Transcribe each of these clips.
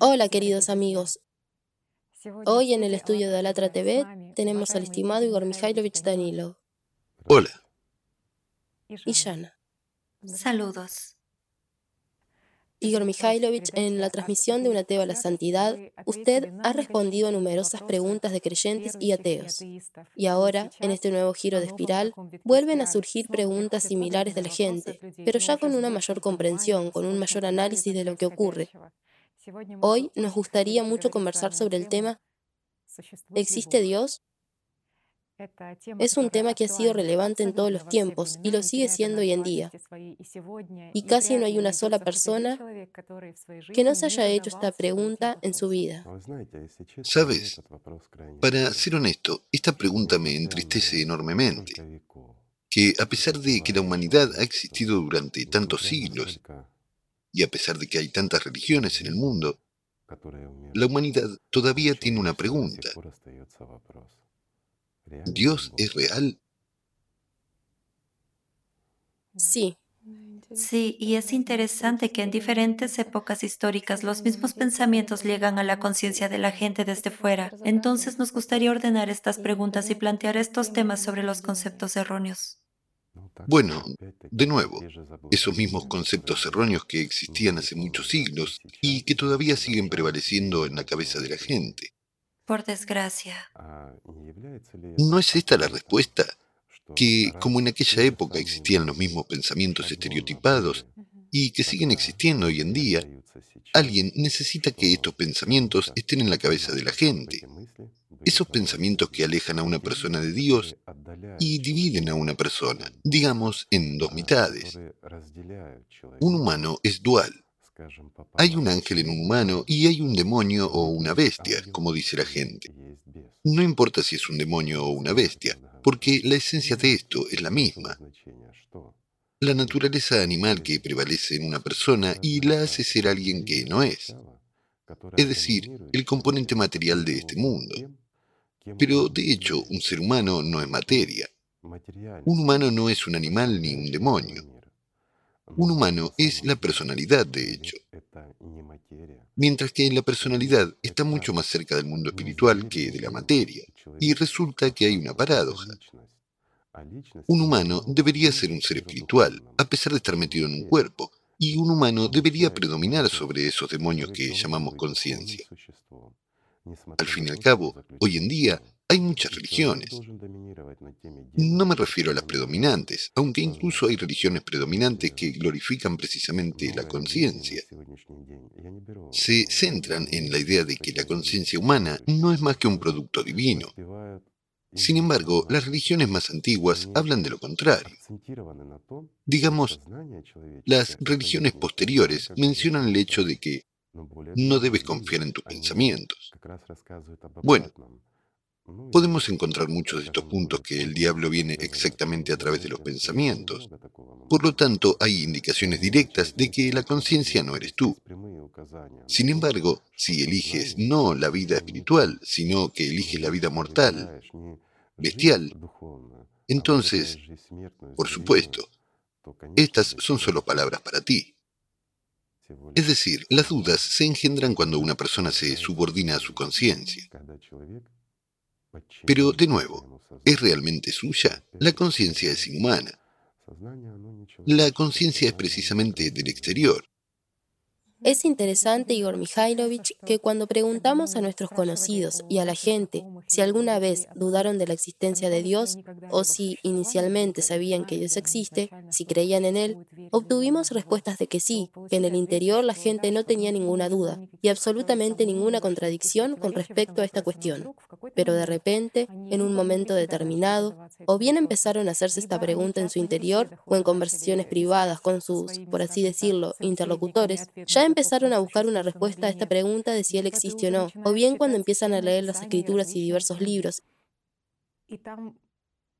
Hola queridos amigos. Hoy en el estudio de Alatra TV tenemos al estimado Igor Mikhailovich Danilo. Hola. Y Yana. Saludos. Igor Mikhailovich, en la transmisión de Una Teba a la Santidad, usted ha respondido a numerosas preguntas de creyentes y ateos. Y ahora, en este nuevo giro de espiral, vuelven a surgir preguntas similares de la gente, pero ya con una mayor comprensión, con un mayor análisis de lo que ocurre. Hoy nos gustaría mucho conversar sobre el tema ¿Existe Dios? Es un tema que ha sido relevante en todos los tiempos y lo sigue siendo hoy en día. Y casi no hay una sola persona que no se haya hecho esta pregunta en su vida. Sabes, para ser honesto, esta pregunta me entristece enormemente. Que a pesar de que la humanidad ha existido durante tantos siglos, y a pesar de que hay tantas religiones en el mundo, la humanidad todavía tiene una pregunta. ¿Dios es real? Sí. Sí, y es interesante que en diferentes épocas históricas los mismos pensamientos llegan a la conciencia de la gente desde fuera. Entonces nos gustaría ordenar estas preguntas y plantear estos temas sobre los conceptos erróneos. Bueno, de nuevo, esos mismos conceptos erróneos que existían hace muchos siglos y que todavía siguen prevaleciendo en la cabeza de la gente. Por desgracia. ¿No es esta la respuesta? Que como en aquella época existían los mismos pensamientos estereotipados y que siguen existiendo hoy en día, alguien necesita que estos pensamientos estén en la cabeza de la gente. Esos pensamientos que alejan a una persona de Dios y dividen a una persona, digamos, en dos mitades. Un humano es dual. Hay un ángel en un humano y hay un demonio o una bestia, como dice la gente. No importa si es un demonio o una bestia, porque la esencia de esto es la misma. La naturaleza animal que prevalece en una persona y la hace ser alguien que no es. Es decir, el componente material de este mundo. Pero de hecho, un ser humano no es materia. Un humano no es un animal ni un demonio. Un humano es la personalidad, de hecho. Mientras que la personalidad está mucho más cerca del mundo espiritual que de la materia. Y resulta que hay una paradoja. Un humano debería ser un ser espiritual, a pesar de estar metido en un cuerpo, y un humano debería predominar sobre esos demonios que llamamos conciencia. Al fin y al cabo, hoy en día hay muchas religiones. No me refiero a las predominantes, aunque incluso hay religiones predominantes que glorifican precisamente la conciencia. Se centran en la idea de que la conciencia humana no es más que un producto divino. Sin embargo, las religiones más antiguas hablan de lo contrario. Digamos, las religiones posteriores mencionan el hecho de que no debes confiar en tus pensamientos. Bueno, podemos encontrar muchos de estos puntos que el diablo viene exactamente a través de los pensamientos. Por lo tanto, hay indicaciones directas de que la conciencia no eres tú. Sin embargo, si eliges no la vida espiritual, sino que eliges la vida mortal, bestial, entonces, por supuesto, estas son solo palabras para ti. Es decir, las dudas se engendran cuando una persona se subordina a su conciencia. Pero, de nuevo, ¿es realmente suya? La conciencia es inhumana. La conciencia es precisamente del exterior. Es interesante, Igor Mikhailovich, que cuando preguntamos a nuestros conocidos y a la gente si alguna vez dudaron de la existencia de Dios o si inicialmente sabían que Dios existe, si creían en Él, obtuvimos respuestas de que sí, que en el interior la gente no tenía ninguna duda y absolutamente ninguna contradicción con respecto a esta cuestión. Pero de repente, en un momento determinado, o bien empezaron a hacerse esta pregunta en su interior o en conversaciones privadas con sus, por así decirlo, interlocutores, ya empezaron a buscar una respuesta a esta pregunta de si Él existe o no, o bien cuando empiezan a leer las escrituras y diversos libros.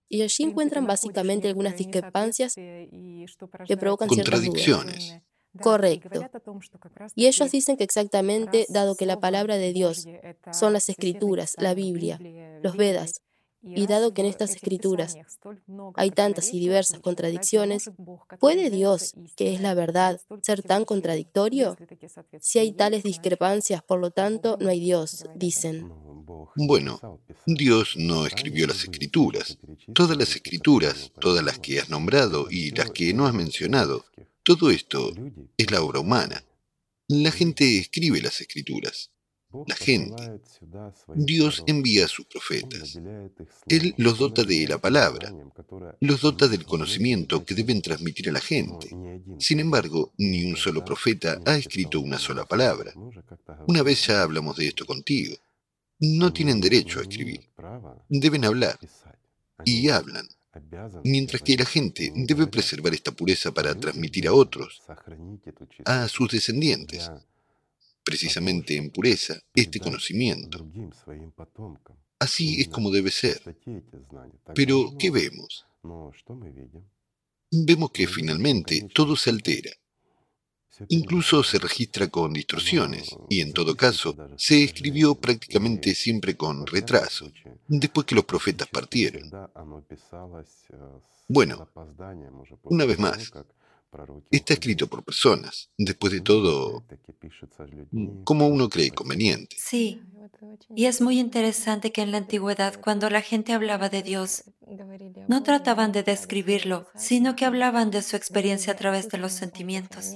Y allí encuentran básicamente algunas discrepancias que provocan ciertas Contradicciones. Correcto. Y ellos dicen que exactamente, dado que la palabra de Dios son las escrituras, la Biblia, los Vedas, Y dado que en estas escrituras hay tantas y diversas contradicciones, ¿puede Dios, que es la verdad, ser tan contradictorio? Si hay tales discrepancias, por lo tanto, no hay Dios, dicen. Bueno, Dios no escribió las escrituras. Todas las escrituras, todas las que has nombrado y las que no has mencionado, todo esto es la obra humana. La gente escribe las escrituras la gente. Dios envía a sus profetas. Él los dota de la palabra, los dota del conocimiento que deben transmitir a la gente. Sin embargo, ni un solo profeta ha escrito una sola palabra. Una vez ya hablamos de esto contigo. No tienen derecho a escribir. Deben hablar. Y hablan. Mientras que la gente debe preservar esta pureza para transmitir a otros, a sus descendientes precisamente en pureza, este conocimiento. Así es como debe ser. Pero, ¿qué vemos? Vemos que finalmente todo se altera. Incluso se registra con distorsiones y en todo caso se escribió prácticamente siempre con retraso, después que los profetas partieron. Bueno, una vez más, Está escrito por personas, después de todo, como uno cree conveniente. Sí, y es muy interesante que en la antigüedad, cuando la gente hablaba de Dios, no trataban de describirlo, sino que hablaban de su experiencia a través de los sentimientos.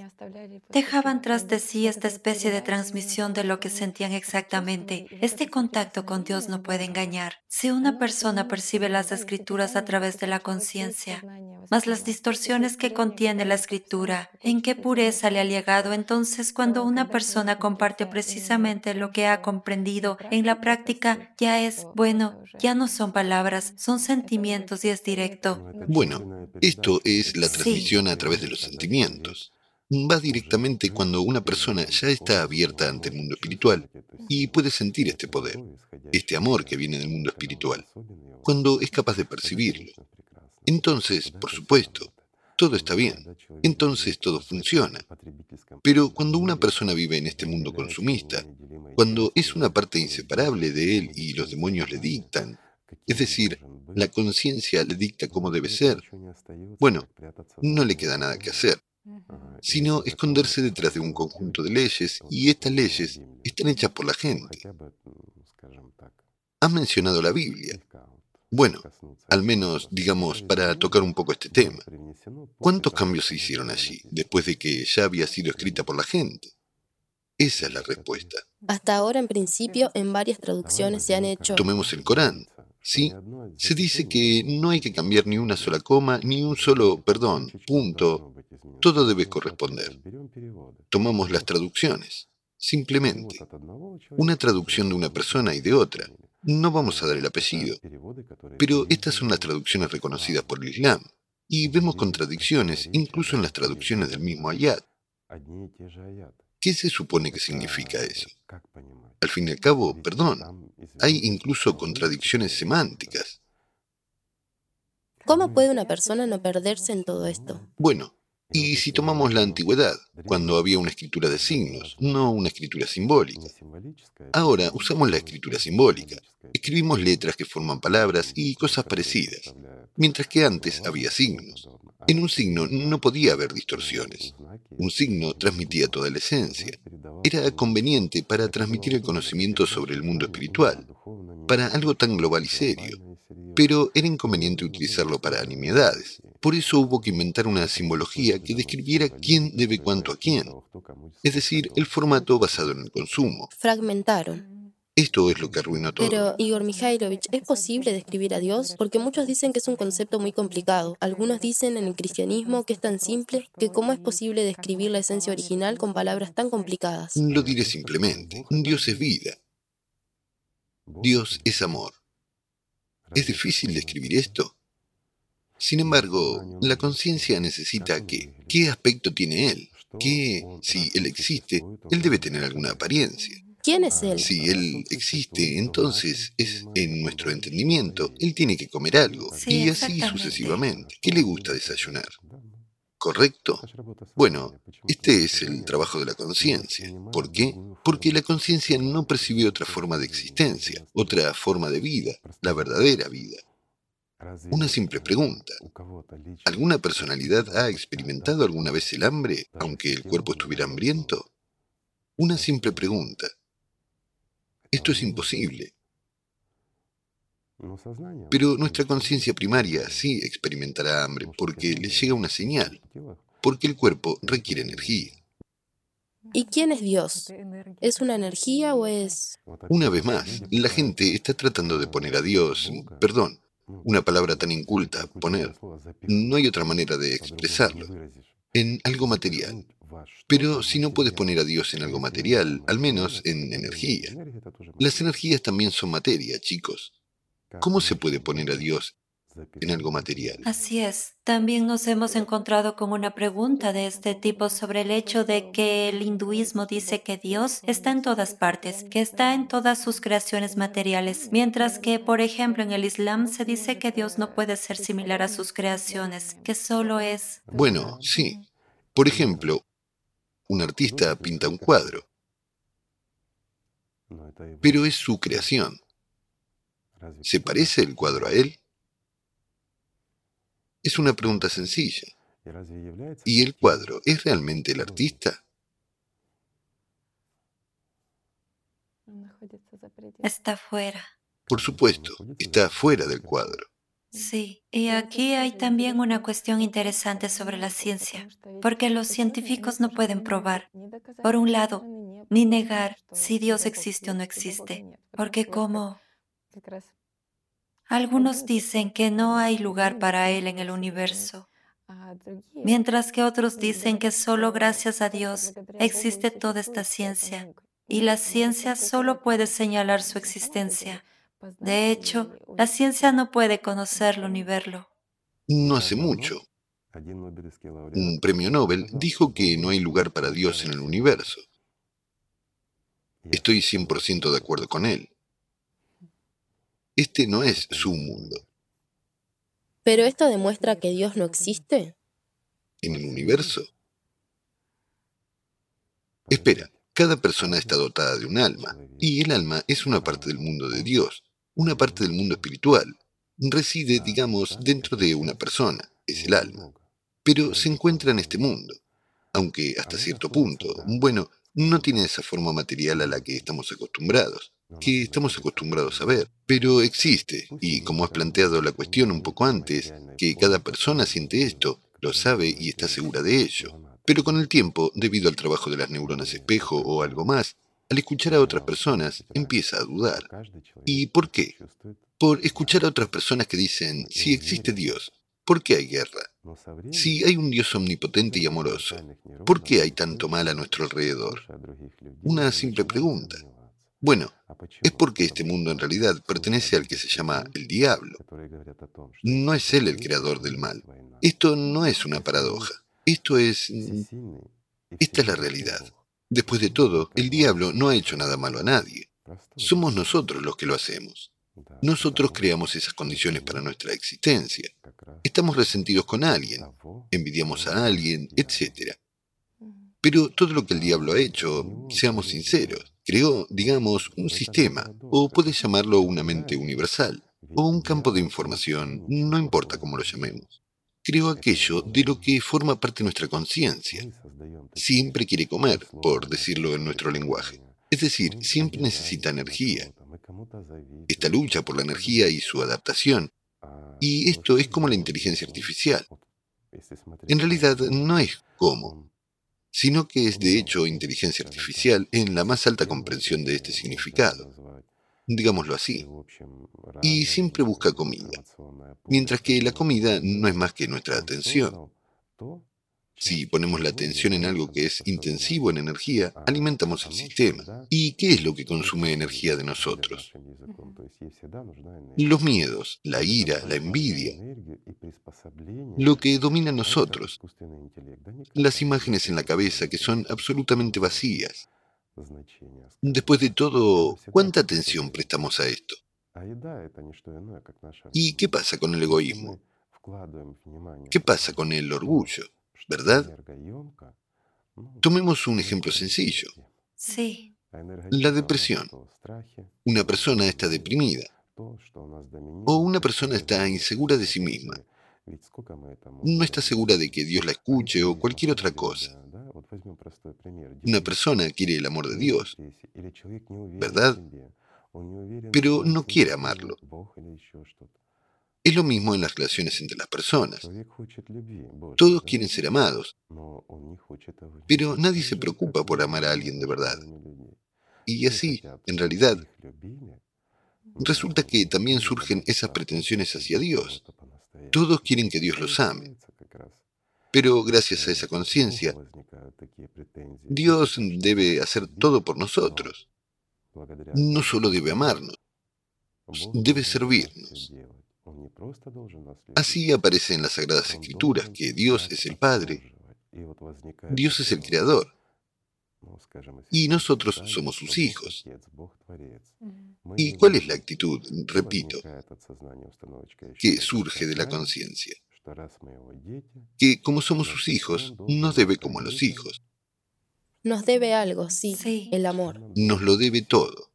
Dejaban tras de sí esta especie de transmisión de lo que sentían exactamente. Este contacto con Dios no puede engañar. Si una persona percibe las escrituras a través de la conciencia, más las distorsiones que contiene la escritura, en qué pureza le ha llegado, entonces cuando una persona comparte precisamente lo que ha comprendido en la práctica, ya es, bueno, ya no son palabras, son sentimientos y es directo. Bueno, esto es la transmisión a través de los sentimientos. Va directamente cuando una persona ya está abierta ante el mundo espiritual y puede sentir este poder, este amor que viene del mundo espiritual, cuando es capaz de percibirlo. Entonces, por supuesto, todo está bien. Entonces todo funciona. Pero cuando una persona vive en este mundo consumista, cuando es una parte inseparable de él y los demonios le dictan, es decir, la conciencia le dicta cómo debe ser, bueno, no le queda nada que hacer, sino esconderse detrás de un conjunto de leyes y estas leyes están hechas por la gente. Has mencionado la Biblia. Bueno, al menos, digamos, para tocar un poco este tema. ¿Cuántos cambios se hicieron allí después de que ya había sido escrita por la gente? Esa es la respuesta. Hasta ahora, en principio, en varias traducciones se han hecho... Tomemos el Corán. Sí, se dice que no hay que cambiar ni una sola coma, ni un solo, perdón, punto. Todo debe corresponder. Tomamos las traducciones. Simplemente. Una traducción de una persona y de otra. No vamos a dar el apellido, pero estas son las traducciones reconocidas por el Islam. Y vemos contradicciones incluso en las traducciones del mismo ayat. ¿Qué se supone que significa eso? Al fin y al cabo, perdón, hay incluso contradicciones semánticas. ¿Cómo puede una persona no perderse en todo esto? Bueno, y si tomamos la antigüedad, cuando había una escritura de signos, no una escritura simbólica. Ahora usamos la escritura simbólica. Escribimos letras que forman palabras y cosas parecidas, mientras que antes había signos. En un signo no podía haber distorsiones. Un signo transmitía toda la esencia. Era conveniente para transmitir el conocimiento sobre el mundo espiritual, para algo tan global y serio. Pero era inconveniente utilizarlo para nimiedades. Por eso hubo que inventar una simbología que describiera quién debe cuánto a quién. Es decir, el formato basado en el consumo. Fragmentaron. Esto es lo que arruinó todo. Pero, Igor Mikhailovich, ¿es posible describir a Dios? Porque muchos dicen que es un concepto muy complicado. Algunos dicen en el cristianismo que es tan simple que cómo es posible describir la esencia original con palabras tan complicadas. Lo diré simplemente. Dios es vida. Dios es amor. ¿Es difícil describir esto? Sin embargo, la conciencia necesita que, ¿qué aspecto tiene él? Que, si él existe, él debe tener alguna apariencia. ¿Quién es él? Si él existe, entonces es en nuestro entendimiento, él tiene que comer algo, y así sucesivamente. ¿Qué le gusta desayunar? ¿Correcto? Bueno, este es el trabajo de la conciencia. ¿Por qué? Porque la conciencia no percibe otra forma de existencia, otra forma de vida, la verdadera vida. Una simple pregunta. ¿Alguna personalidad ha experimentado alguna vez el hambre, aunque el cuerpo estuviera hambriento? Una simple pregunta. Esto es imposible. Pero nuestra conciencia primaria sí experimentará hambre porque le llega una señal, porque el cuerpo requiere energía. ¿Y quién es Dios? ¿Es una energía o es...? Una vez más, la gente está tratando de poner a Dios, perdón, una palabra tan inculta, poner. No hay otra manera de expresarlo. En algo material. Pero si no puedes poner a Dios en algo material, al menos en energía. Las energías también son materia, chicos. ¿Cómo se puede poner a Dios en algo material? Así es. También nos hemos encontrado con una pregunta de este tipo sobre el hecho de que el hinduismo dice que Dios está en todas partes, que está en todas sus creaciones materiales, mientras que, por ejemplo, en el Islam se dice que Dios no puede ser similar a sus creaciones, que solo es... Bueno, sí. Por ejemplo, un artista pinta un cuadro, pero es su creación. ¿Se parece el cuadro a él? Es una pregunta sencilla. ¿Y el cuadro es realmente el artista? Está fuera. Por supuesto, está fuera del cuadro. Sí, y aquí hay también una cuestión interesante sobre la ciencia, porque los científicos no pueden probar, por un lado, ni negar si Dios existe o no existe, porque como algunos dicen que no hay lugar para Él en el universo, mientras que otros dicen que solo gracias a Dios existe toda esta ciencia y la ciencia solo puede señalar su existencia. De hecho, la ciencia no puede conocerlo ni verlo. No hace mucho. Un premio Nobel dijo que no hay lugar para Dios en el universo. Estoy 100% de acuerdo con él. Este no es su mundo. ¿Pero esto demuestra que Dios no existe? ¿En el universo? Espera, cada persona está dotada de un alma, y el alma es una parte del mundo de Dios, una parte del mundo espiritual. Reside, digamos, dentro de una persona, es el alma, pero se encuentra en este mundo, aunque hasta cierto punto, bueno, no tiene esa forma material a la que estamos acostumbrados que estamos acostumbrados a ver, pero existe, y como has planteado la cuestión un poco antes, que cada persona siente esto, lo sabe y está segura de ello. Pero con el tiempo, debido al trabajo de las neuronas espejo o algo más, al escuchar a otras personas, empieza a dudar. ¿Y por qué? Por escuchar a otras personas que dicen, si existe Dios, ¿por qué hay guerra? Si hay un Dios omnipotente y amoroso, ¿por qué hay tanto mal a nuestro alrededor? Una simple pregunta. Bueno, es porque este mundo en realidad pertenece al que se llama el diablo. No es él el creador del mal. Esto no es una paradoja. Esto es... Mm, esta es la realidad. Después de todo, el diablo no ha hecho nada malo a nadie. Somos nosotros los que lo hacemos. Nosotros creamos esas condiciones para nuestra existencia. Estamos resentidos con alguien, envidiamos a alguien, etc. Pero todo lo que el diablo ha hecho, seamos sinceros, creó, digamos, un sistema, o puedes llamarlo una mente universal, o un campo de información, no importa cómo lo llamemos. Creó aquello de lo que forma parte nuestra conciencia. Siempre quiere comer, por decirlo en nuestro lenguaje. Es decir, siempre necesita energía. Esta lucha por la energía y su adaptación. Y esto es como la inteligencia artificial. En realidad no es como, sino que es de hecho inteligencia artificial en la más alta comprensión de este significado, digámoslo así, y siempre busca comida, mientras que la comida no es más que nuestra atención. Si ponemos la atención en algo que es intensivo en energía, alimentamos el sistema. ¿Y qué es lo que consume energía de nosotros? Los miedos, la ira, la envidia, lo que domina a nosotros, las imágenes en la cabeza que son absolutamente vacías. Después de todo, ¿cuánta atención prestamos a esto? ¿Y qué pasa con el egoísmo? ¿Qué pasa con el orgullo? ¿Verdad? Tomemos un ejemplo sencillo. Sí. La depresión. Una persona está deprimida o una persona está insegura de sí misma. No está segura de que Dios la escuche o cualquier otra cosa. Una persona quiere el amor de Dios, ¿verdad? Pero no quiere amarlo. Es lo mismo en las relaciones entre las personas. Todos quieren ser amados, pero nadie se preocupa por amar a alguien de verdad. Y así, en realidad, resulta que también surgen esas pretensiones hacia Dios. Todos quieren que Dios los ame. Pero gracias a esa conciencia, Dios debe hacer todo por nosotros. No solo debe amarnos, debe servirnos. Así aparece en las Sagradas Escrituras que Dios es el Padre, Dios es el Creador, y nosotros somos sus hijos. ¿Y cuál es la actitud, repito, que surge de la conciencia? Que como somos sus hijos, nos debe como a los hijos. Nos debe algo, sí, el amor. Nos lo debe todo.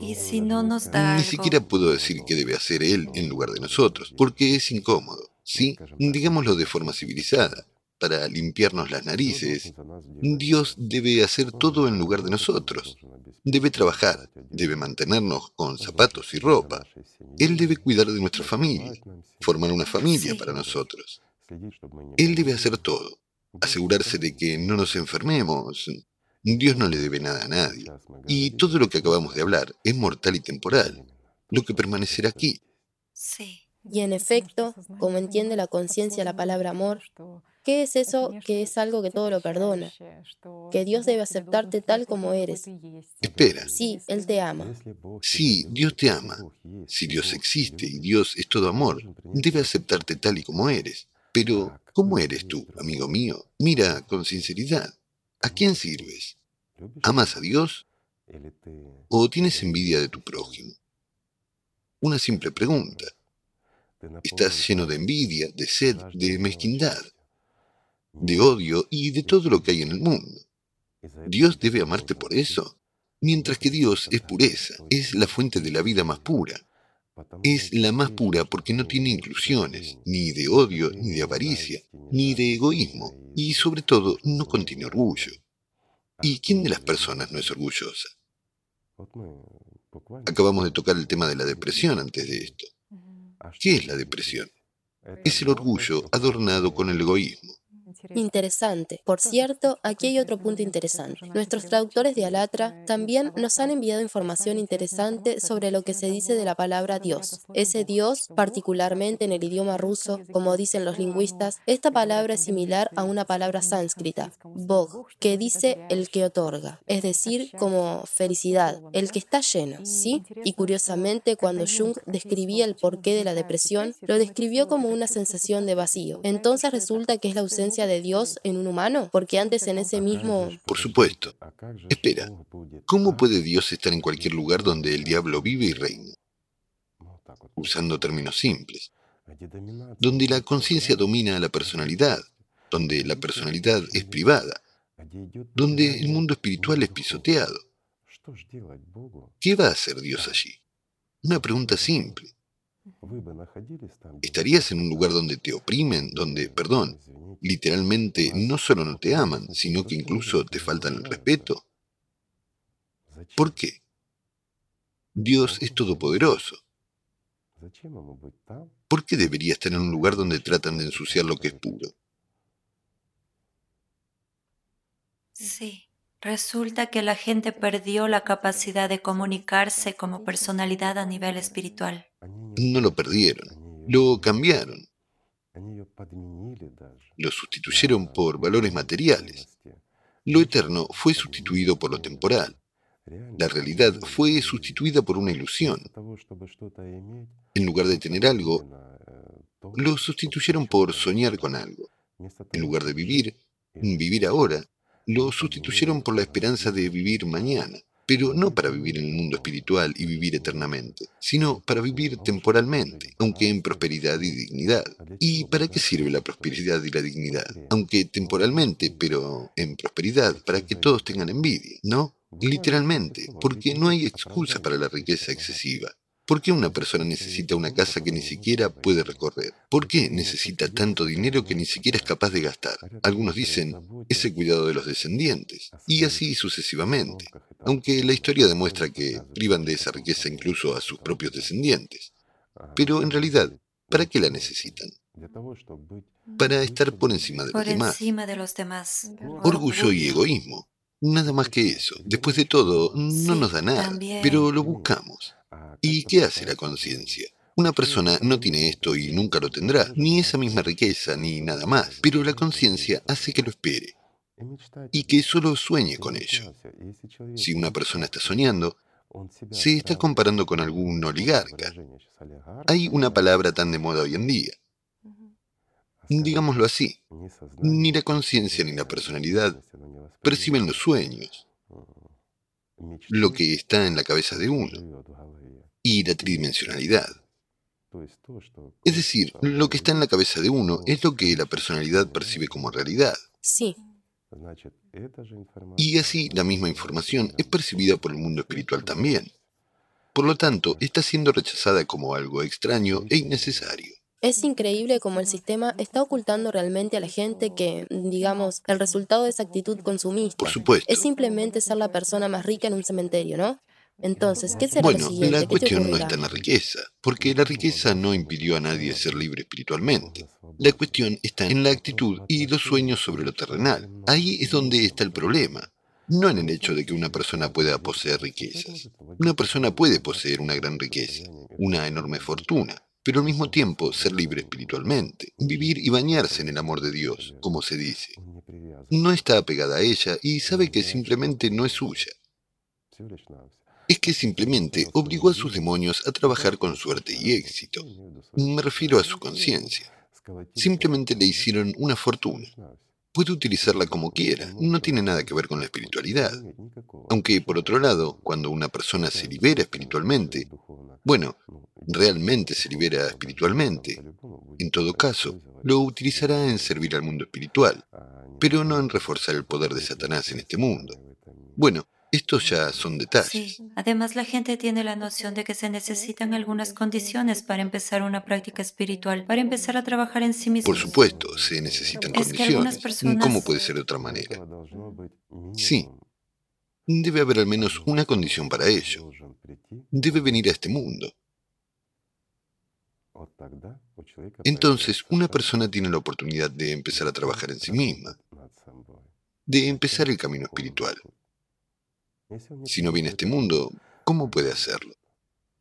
Y si no nos da Ni siquiera puedo decir qué debe hacer él en lugar de nosotros, porque es incómodo. Sí, digámoslo de forma civilizada para limpiarnos las narices. Dios debe hacer todo en lugar de nosotros. Debe trabajar, debe mantenernos con zapatos y ropa. Él debe cuidar de nuestra familia, formar una familia para nosotros. Él debe hacer todo, asegurarse de que no nos enfermemos. Dios no le debe nada a nadie. Y todo lo que acabamos de hablar es mortal y temporal, lo que permanecerá aquí. Sí. Y en efecto, como entiende la conciencia la palabra amor, ¿Qué es eso que es algo que todo lo perdona? Que Dios debe aceptarte tal como eres. Espera. Sí, Él te ama. Sí, Dios te ama. Si Dios existe y Dios es todo amor, debe aceptarte tal y como eres. Pero, ¿cómo eres tú, amigo mío? Mira con sinceridad. ¿A quién sirves? ¿Amas a Dios? ¿O tienes envidia de tu prójimo? Una simple pregunta. Estás lleno de envidia, de sed, de mezquindad de odio y de todo lo que hay en el mundo. Dios debe amarte por eso, mientras que Dios es pureza, es la fuente de la vida más pura. Es la más pura porque no tiene inclusiones, ni de odio, ni de avaricia, ni de egoísmo, y sobre todo no contiene orgullo. ¿Y quién de las personas no es orgullosa? Acabamos de tocar el tema de la depresión antes de esto. ¿Qué es la depresión? Es el orgullo adornado con el egoísmo. Interesante. Por cierto, aquí hay otro punto interesante. Nuestros traductores de Alatra también nos han enviado información interesante sobre lo que se dice de la palabra Dios. Ese Dios, particularmente en el idioma ruso, como dicen los lingüistas, esta palabra es similar a una palabra sánscrita, Bog, que dice el que otorga, es decir, como felicidad, el que está lleno, ¿sí? Y curiosamente, cuando Jung describía el porqué de la depresión, lo describió como una sensación de vacío. Entonces resulta que es la ausencia de Dios en un humano? Porque antes en ese mismo... Por supuesto. Espera, ¿cómo puede Dios estar en cualquier lugar donde el diablo vive y reina? Usando términos simples. Donde la conciencia domina a la personalidad, donde la personalidad es privada, donde el mundo espiritual es pisoteado. ¿Qué va a hacer Dios allí? Una pregunta simple. ¿Estarías en un lugar donde te oprimen, donde, perdón, literalmente no solo no te aman, sino que incluso te faltan el respeto? ¿Por qué? Dios es todopoderoso. ¿Por qué debería estar en un lugar donde tratan de ensuciar lo que es puro? Sí. Resulta que la gente perdió la capacidad de comunicarse como personalidad a nivel espiritual. No lo perdieron, lo cambiaron. Lo sustituyeron por valores materiales. Lo eterno fue sustituido por lo temporal. La realidad fue sustituida por una ilusión. En lugar de tener algo, lo sustituyeron por soñar con algo. En lugar de vivir, vivir ahora, lo sustituyeron por la esperanza de vivir mañana. Pero no para vivir en el mundo espiritual y vivir eternamente, sino para vivir temporalmente, aunque en prosperidad y dignidad. ¿Y para qué sirve la prosperidad y la dignidad? Aunque temporalmente, pero en prosperidad, para que todos tengan envidia, ¿no? Literalmente, porque no hay excusa para la riqueza excesiva. ¿Por qué una persona necesita una casa que ni siquiera puede recorrer? ¿Por qué necesita tanto dinero que ni siquiera es capaz de gastar? Algunos dicen, es el cuidado de los descendientes, y así sucesivamente, aunque la historia demuestra que privan de esa riqueza incluso a sus propios descendientes. Pero en realidad, ¿para qué la necesitan? Para estar por encima de los demás. Encima de los demás. Orgullo y egoísmo. Nada más que eso. Después de todo, no nos da nada, pero lo buscamos. ¿Y qué hace la conciencia? Una persona no tiene esto y nunca lo tendrá, ni esa misma riqueza, ni nada más, pero la conciencia hace que lo espere. Y que solo sueñe con ello. Si una persona está soñando, se está comparando con algún oligarca. Hay una palabra tan de moda hoy en día. Digámoslo así, ni la conciencia ni la personalidad perciben los sueños, lo que está en la cabeza de uno y la tridimensionalidad. Es decir, lo que está en la cabeza de uno es lo que la personalidad percibe como realidad. Sí. Y así la misma información es percibida por el mundo espiritual también. Por lo tanto, está siendo rechazada como algo extraño e innecesario. Es increíble cómo el sistema está ocultando realmente a la gente que, digamos, el resultado de esa actitud consumista Por supuesto. es simplemente ser la persona más rica en un cementerio, ¿no? Entonces, ¿qué será Bueno, lo siguiente? la ¿Qué te cuestión no está en la riqueza, porque la riqueza no impidió a nadie ser libre espiritualmente. La cuestión está en la actitud y los sueños sobre lo terrenal. Ahí es donde está el problema. No en el hecho de que una persona pueda poseer riquezas. Una persona puede poseer una gran riqueza, una enorme fortuna, pero al mismo tiempo ser libre espiritualmente, vivir y bañarse en el amor de Dios, como se dice. No está apegada a ella y sabe que simplemente no es suya. Es que simplemente obligó a sus demonios a trabajar con suerte y éxito. Me refiero a su conciencia. Simplemente le hicieron una fortuna. Puede utilizarla como quiera, no tiene nada que ver con la espiritualidad. Aunque, por otro lado, cuando una persona se libera espiritualmente, bueno, realmente se libera espiritualmente, en todo caso, lo utilizará en servir al mundo espiritual, pero no en reforzar el poder de Satanás en este mundo. Bueno, estos ya son detalles. Sí. Además, la gente tiene la noción de que se necesitan algunas condiciones para empezar una práctica espiritual, para empezar a trabajar en sí mismo. Por supuesto, se necesitan Es condiciones. personas- ¿Cómo puede ser de otra manera? Sí. Debe haber al menos una condición para ello. Debe venir a este mundo. Entonces, una persona tiene la oportunidad de empezar a trabajar en sí misma, de empezar el camino espiritual. Si no viene a este mundo, ¿cómo puede hacerlo?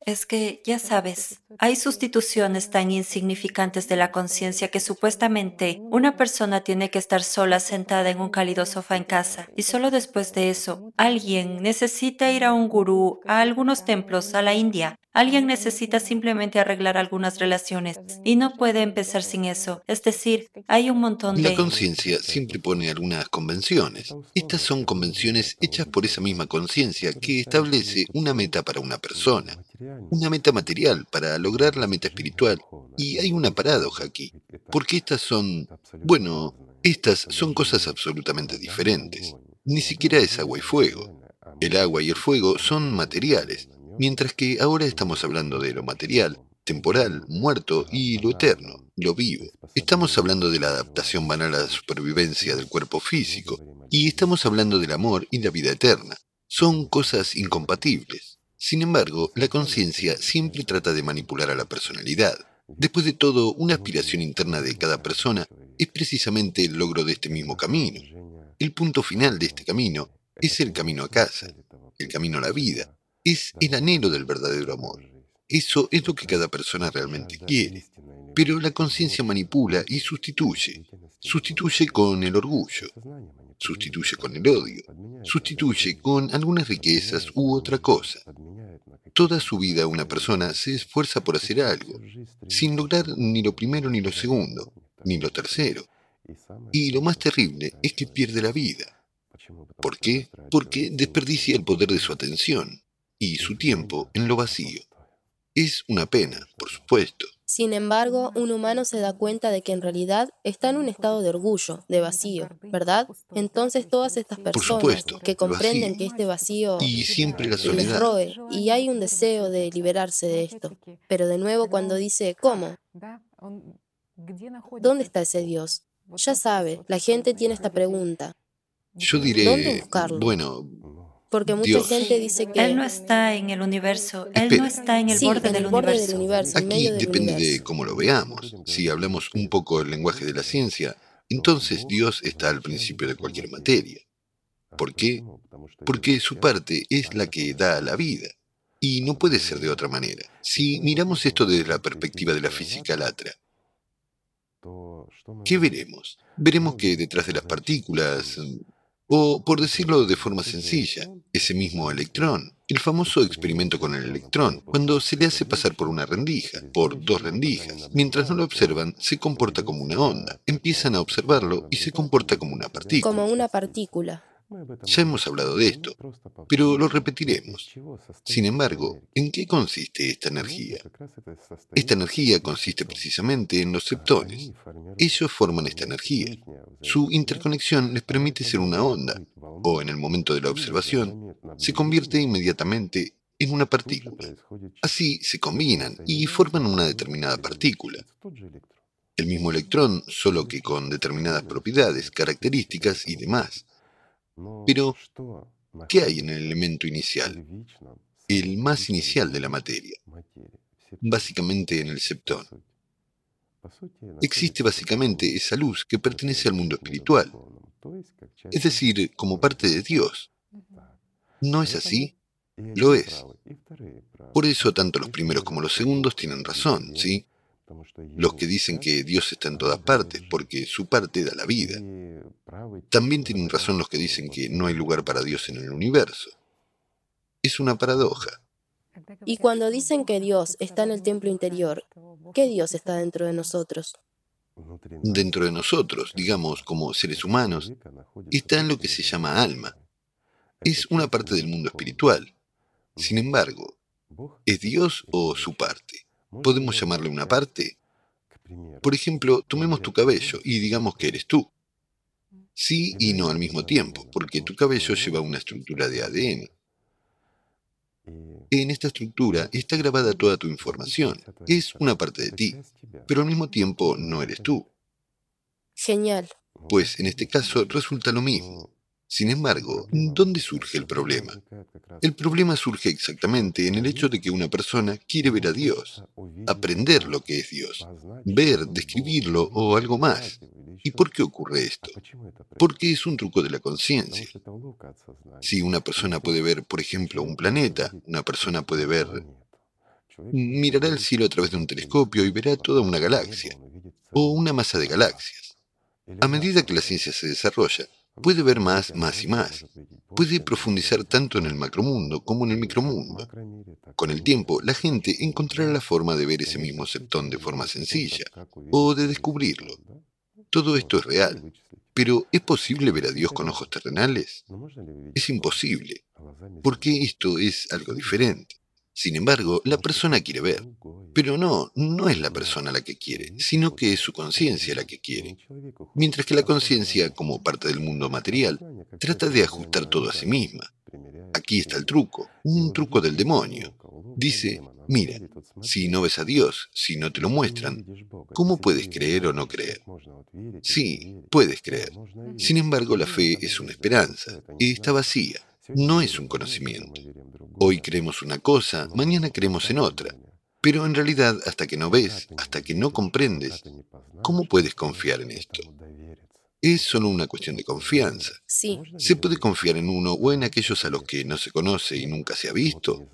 Es que, ya sabes, hay sustituciones tan insignificantes de la conciencia que supuestamente una persona tiene que estar sola sentada en un cálido sofá en casa y solo después de eso alguien necesita ir a un gurú, a algunos templos, a la India. Alguien necesita simplemente arreglar algunas relaciones y no puede empezar sin eso. Es decir, hay un montón La de... conciencia siempre pone algunas convenciones. Estas son convenciones hechas por esa misma conciencia que establece una meta para una persona, una meta material para lograr la meta espiritual. Y hay una paradoja aquí, porque estas son, bueno, estas son cosas absolutamente diferentes. Ni siquiera es agua y fuego. El agua y el fuego son materiales, mientras que ahora estamos hablando de lo material, temporal, muerto y lo eterno, lo vivo. Estamos hablando de la adaptación banal a la supervivencia del cuerpo físico y estamos hablando del amor y la vida eterna. Son cosas incompatibles. Sin embargo, la conciencia siempre trata de manipular a la personalidad. Después de todo, una aspiración interna de cada persona es precisamente el logro de este mismo camino. El punto final de este camino es el camino a casa, el camino a la vida, es el anhelo del verdadero amor. Eso es lo que cada persona realmente quiere. Pero la conciencia manipula y sustituye. Sustituye con el orgullo, sustituye con el odio, sustituye con algunas riquezas u otra cosa. Toda su vida una persona se esfuerza por hacer algo, sin lograr ni lo primero ni lo segundo, ni lo tercero. Y lo más terrible es que pierde la vida. ¿Por qué? Porque desperdicia el poder de su atención y su tiempo en lo vacío. Es una pena, por supuesto. Sin embargo, un humano se da cuenta de que en realidad está en un estado de orgullo, de vacío, ¿verdad? Entonces todas estas personas que comprenden que este vacío y siempre la les roe y hay un deseo de liberarse de esto. Pero de nuevo cuando dice, ¿cómo? ¿Dónde está ese Dios? Ya sabe, la gente tiene esta pregunta. Yo diré, ¿dónde buscarlo? bueno, porque mucha gente dice que... Él no está en el universo, Él no está en el, borde, del universo. Aquí depende de cómo lo veamos. Si hablamos un poco el lenguaje de la ciencia, entonces Dios está al principio de cualquier materia. ¿Por qué? Porque su parte es la que da la vida. Y no puede ser de otra manera. Si miramos esto desde la perspectiva de la física latra, ¿qué veremos? Veremos que detrás de las partículas, o, por decirlo de forma sencilla, ese mismo electrón, el famoso experimento con el electrón, cuando se le hace pasar por una rendija, por dos rendijas, mientras no lo observan, se comporta como una onda. Empiezan a observarlo y se comporta como una partícula. Como una partícula. Ya hemos hablado de esto, pero lo repetiremos. Sin embargo, ¿en qué consiste esta energía? Esta energía consiste precisamente en los septones. Ellos forman esta energía. Su interconexión les permite ser una onda, o en el momento de la observación, se convierte inmediatamente en una partícula. Así se combinan y forman una determinada partícula. El mismo electrón, solo que con determinadas propiedades, características y demás. Pero, ¿qué hay en el elemento inicial? El más inicial de la materia, básicamente en el septón. Existe básicamente esa luz que pertenece al mundo espiritual, es decir, como parte de Dios. ¿No es así? Lo es. Por eso tanto los primeros como los segundos tienen razón, ¿sí? Los que dicen que Dios está en todas partes porque su parte da la vida. También tienen razón los que dicen que no hay lugar para Dios en el universo. Es una paradoja. Y cuando dicen que Dios está en el templo interior, ¿qué Dios está dentro de nosotros? Dentro de nosotros, digamos, como seres humanos, está en lo que se llama alma. Es una parte del mundo espiritual. Sin embargo, ¿es Dios o su parte? ¿Podemos llamarle una parte? Por ejemplo, tomemos tu cabello y digamos que eres tú. Sí y no al mismo tiempo, porque tu cabello lleva una estructura de ADN. En esta estructura está grabada toda tu información. Es una parte de ti, pero al mismo tiempo no eres tú. Genial. Pues en este caso resulta lo mismo. Sin embargo, ¿dónde surge el problema? El problema surge exactamente en el hecho de que una persona quiere ver a Dios, aprender lo que es Dios, ver, describirlo o algo más. ¿Y por qué ocurre esto? Porque es un truco de la conciencia. Si una persona puede ver, por ejemplo, un planeta, una persona puede ver... Mirará el cielo a través de un telescopio y verá toda una galaxia, o una masa de galaxias. A medida que la ciencia se desarrolla, puede ver más, más y más. Puede profundizar tanto en el macromundo como en el micromundo. Con el tiempo, la gente encontrará la forma de ver ese mismo septón de forma sencilla, o de descubrirlo. Todo esto es real. Pero ¿es posible ver a Dios con ojos terrenales? Es imposible, porque esto es algo diferente. Sin embargo, la persona quiere ver. Pero no, no es la persona la que quiere, sino que es su conciencia la que quiere. Mientras que la conciencia, como parte del mundo material, trata de ajustar todo a sí misma. Aquí está el truco, un truco del demonio. Dice, mira, si no ves a Dios, si no te lo muestran, ¿cómo puedes creer o no creer? Sí, puedes creer. Sin embargo, la fe es una esperanza, y está vacía, no es un conocimiento. Hoy creemos una cosa, mañana creemos en otra. Pero en realidad, hasta que no ves, hasta que no comprendes, ¿cómo puedes confiar en esto? Es solo una cuestión de confianza. Sí. ¿Se puede confiar en uno o en aquellos a los que no se conoce y nunca se ha visto?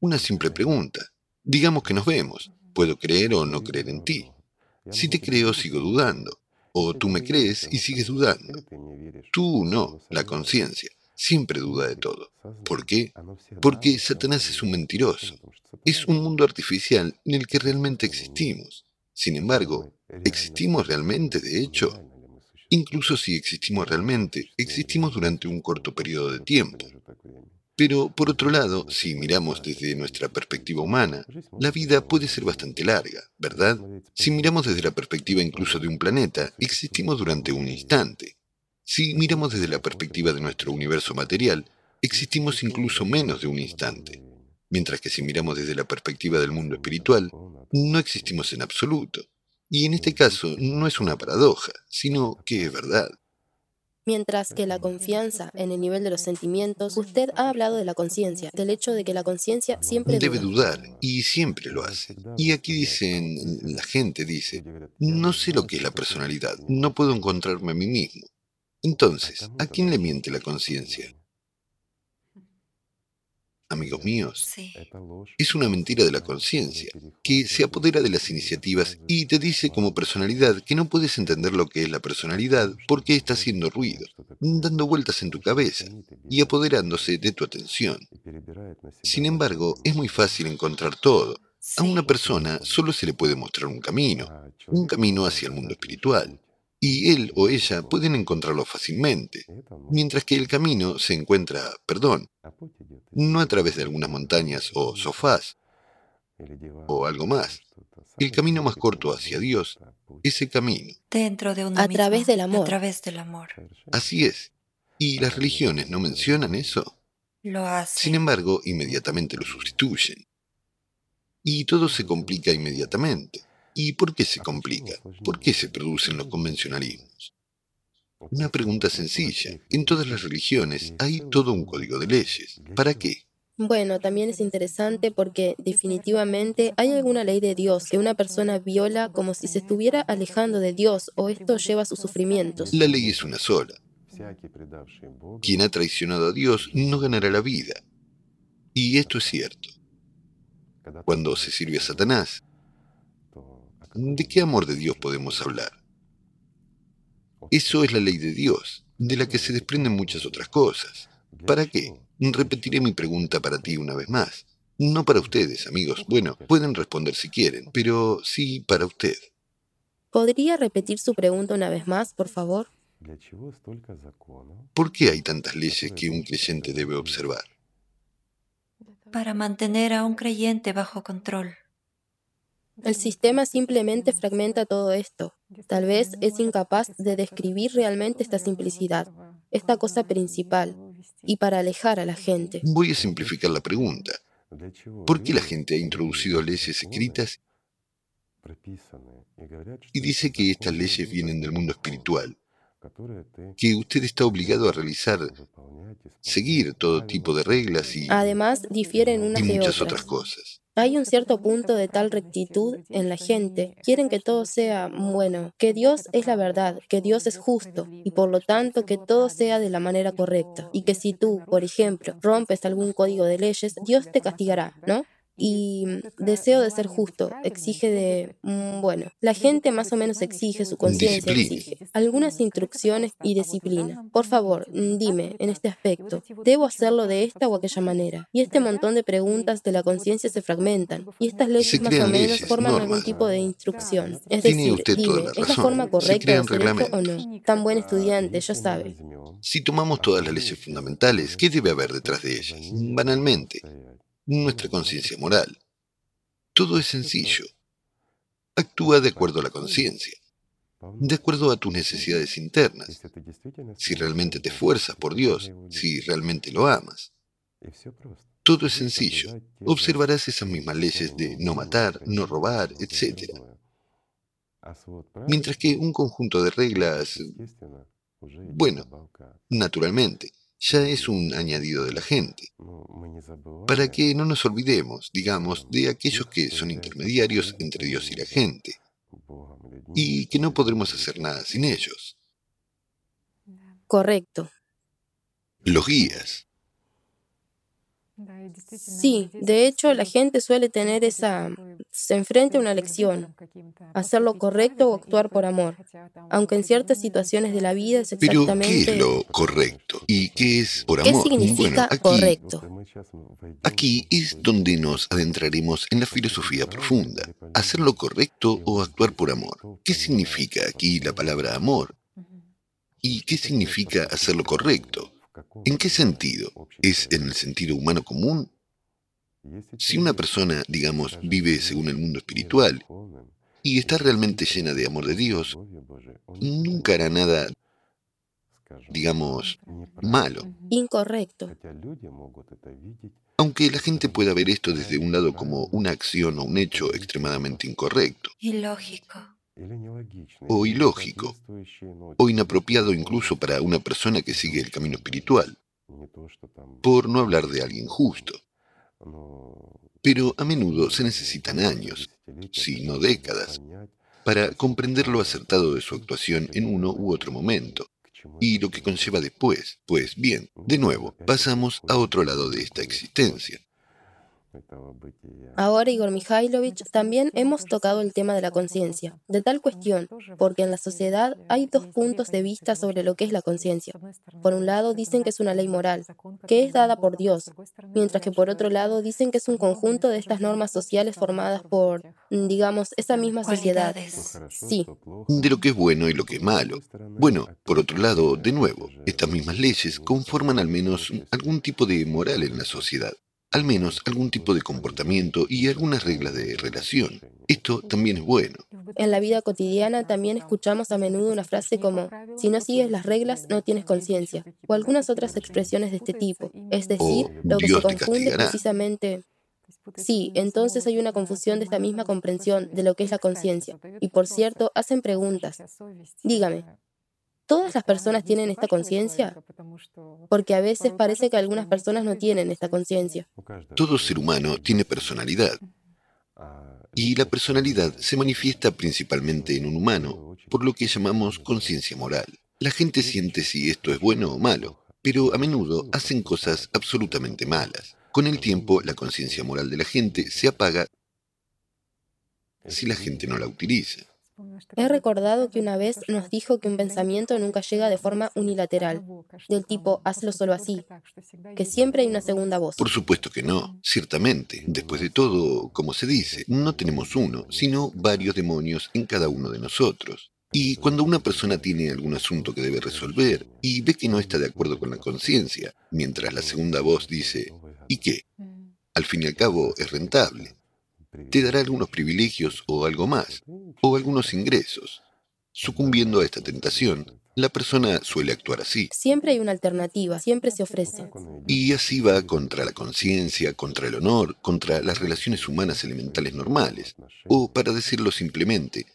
Una simple pregunta. Digamos que nos vemos. ¿Puedo creer o no creer en ti? Si te creo, sigo dudando. O tú me crees y sigues dudando. Tú no, la conciencia siempre duda de todo. ¿Por qué? Porque Satanás es un mentiroso. Es un mundo artificial en el que realmente existimos. Sin embargo, ¿existimos realmente de hecho? Incluso si existimos realmente, existimos durante un corto periodo de tiempo. Pero, por otro lado, si miramos desde nuestra perspectiva humana, la vida puede ser bastante larga, ¿verdad? Si miramos desde la perspectiva incluso de un planeta, existimos durante un instante. Si miramos desde la perspectiva de nuestro universo material, existimos incluso menos de un instante. Mientras que si miramos desde la perspectiva del mundo espiritual, no existimos en absoluto. Y en este caso no es una paradoja, sino que es verdad. Mientras que la confianza en el nivel de los sentimientos, usted ha hablado de la conciencia, del hecho de que la conciencia siempre debe duda. dudar y siempre lo hace. Y aquí dicen, la gente dice, no sé lo que es la personalidad, no puedo encontrarme a mí mismo. Entonces, ¿a quién le miente la conciencia? Amigos míos, Sí. es una mentira de la conciencia, que se apodera de las iniciativas y te dice como personalidad que no puedes entender lo que es la personalidad porque está haciendo ruido, dando vueltas en tu cabeza y apoderándose de tu atención. Sin embargo, es muy fácil encontrar todo. A una persona solo se le puede mostrar un camino, un camino hacia el mundo espiritual, y él o ella pueden encontrarlo fácilmente, mientras que el camino se encuentra, perdón, no a través de algunas montañas o sofás o algo más. El camino más corto hacia Dios es el camino. Dentro de uno A mismo, través del amor. A través del amor. Así es. ¿Y las religiones no mencionan eso? Lo hace. Sin embargo, inmediatamente lo sustituyen. Y todo se complica inmediatamente. ¿Y por qué se complica? ¿Por qué se producen los convencionalismos? Una pregunta sencilla. En todas las religiones hay todo un código de leyes. ¿Para qué? Bueno, también es interesante porque definitivamente hay alguna ley de Dios que una persona viola como si se estuviera alejando de Dios o esto lleva a sus sufrimientos. La ley es una sola. Quien ha traicionado a Dios no ganará la vida. Y esto es cierto. Cuando se sirve a Satanás, ¿de qué amor de Dios podemos hablar? Eso es la ley de Dios, de la que se desprenden muchas otras cosas. ¿Para qué? Repetiré mi pregunta para ti una vez más. No para ustedes, amigos. Bueno, pueden responder si quieren, pero sí para usted. ¿Podría repetir su pregunta una vez más, por favor? ¿Por qué hay tantas leyes que un creyente debe observar? Para mantener a un creyente bajo control. El sistema simplemente fragmenta todo esto. Tal vez es incapaz de describir realmente esta simplicidad, esta cosa principal, y para alejar a la gente. Voy a simplificar la pregunta. ¿Por qué la gente ha introducido leyes escritas y dice que estas leyes vienen del mundo espiritual? Que usted está obligado a realizar, seguir todo tipo de reglas y, Además, difieren unas y muchas otras. otras cosas. Hay un cierto punto de tal rectitud en la gente. Quieren que todo sea bueno, que Dios es la verdad, que Dios es justo y por lo tanto que todo sea de la manera correcta. Y que si tú, por ejemplo, rompes algún código de leyes, Dios te castigará, ¿no? Y mm, deseo de ser justo exige de, mm, bueno, la gente más o menos exige, su conciencia exige algunas instrucciones y disciplina. Por favor, mm, dime en este aspecto, ¿debo hacerlo de esta o aquella manera? Y este montón de preguntas de la conciencia se fragmentan y estas leyes más o menos leyes, forman algún tipo de instrucción. Es decir, usted toda dime, la ¿es la forma correcta de hacer esto o no? Tan buen estudiante, ya sabe. Si tomamos todas las leyes fundamentales, ¿qué debe haber detrás de ellas? Banalmente, nuestra conciencia moral. Todo es sencillo. Actúa de acuerdo a la conciencia, de acuerdo a tus necesidades internas, si realmente te esfuerzas por Dios, si realmente lo amas. Todo es sencillo. Observarás esas mismas leyes de no matar, no robar, etc. Mientras que un conjunto de reglas, bueno, naturalmente, ya es un añadido de la gente. Para que no nos olvidemos, digamos, de aquellos que son intermediarios entre Dios y la gente, y que no podremos hacer nada sin ellos. Correcto. Los guías. Sí, de hecho la gente suele tener esa... se enfrenta a una lección, hacer lo correcto o actuar por amor, aunque en ciertas situaciones de la vida es Pero, ¿qué exactamente... es lo correcto? ¿Y qué es por ¿Qué amor? significa Bueno, aquí, correcto? aquí es donde nos adentraremos en la filosofía profunda. ¿Hacer lo correcto o actuar por amor? ¿Qué significa aquí la palabra amor? ¿Y qué significa hacer lo correcto? ¿En qué sentido? ¿Es en el sentido humano común? Si una persona, digamos, vive según el mundo espiritual y está realmente llena de amor de Dios, nunca hará nada, digamos, malo. Incorrecto. Aunque la gente pueda ver esto desde un lado como una acción o un hecho extremadamente incorrecto. Ilógico. O ilógico. O inapropiado incluso para una persona que sigue el camino espiritual. Por no hablar de alguien justo. Pero a menudo se necesitan años, si no décadas, para comprender lo acertado de su actuación en uno u otro momento y lo que conlleva después. Pues bien, de nuevo, pasamos a otro lado de esta existencia. Ahora, Igor Mikhailovich, también hemos tocado el tema de la conciencia, de tal cuestión, porque en la sociedad hay dos puntos de vista sobre lo que es la conciencia. Por un lado, dicen que es una ley moral, que es dada por Dios, mientras que por otro lado dicen que es un conjunto de estas normas sociales formadas por, digamos, esa misma sociedad. Sí. De lo que es bueno y lo que es malo. Bueno, por otro lado, de nuevo, estas mismas leyes conforman al menos algún tipo de moral en la sociedad al menos algún tipo de comportamiento y algunas reglas de relación. Esto también es bueno. En la vida cotidiana también escuchamos a menudo una frase como, si no sigues las reglas no tienes conciencia, o algunas otras expresiones de este tipo. Es decir, lo que se confunde precisamente... Sí, entonces hay una confusión de esta misma comprensión de lo que es la conciencia. Y por cierto, hacen preguntas. Dígame, ¿Todas las personas tienen esta conciencia? Porque a veces parece que algunas personas no tienen esta conciencia. Todo ser humano tiene personalidad. Y la personalidad se manifiesta principalmente en un humano, por lo que llamamos conciencia moral. La gente siente si esto es bueno o malo, pero a menudo hacen cosas absolutamente malas. Con el tiempo, la conciencia moral de la gente se apaga si la gente no la utiliza. He recordado que una vez nos dijo que un pensamiento nunca llega de forma unilateral, del tipo hazlo solo así, que siempre hay una segunda voz. Por supuesto que no, ciertamente. Después de todo, como se dice, no tenemos uno, sino varios demonios en cada uno de nosotros. Y cuando una persona tiene algún asunto que debe resolver y ve que no está de acuerdo con la conciencia, mientras la segunda voz dice, ¿y qué? Al fin y al cabo es rentable te dará algunos privilegios o algo más, o algunos ingresos. Sucumbiendo a esta tentación, la persona suele actuar así. Siempre hay una alternativa, siempre se ofrece. Y así va contra la conciencia, contra el honor, contra las relaciones humanas elementales normales. O, para decirlo simplemente,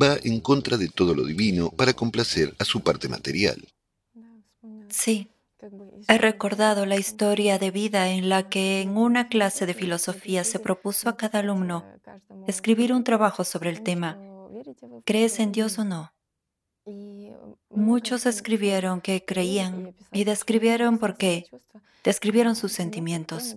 va en contra de todo lo divino para complacer a su parte material. Sí, He recordado la historia de vida en la que en una clase de filosofía se propuso a cada alumno escribir un trabajo sobre el tema, ¿crees en Dios o no? Muchos escribieron que creían y describieron por qué, describieron sus sentimientos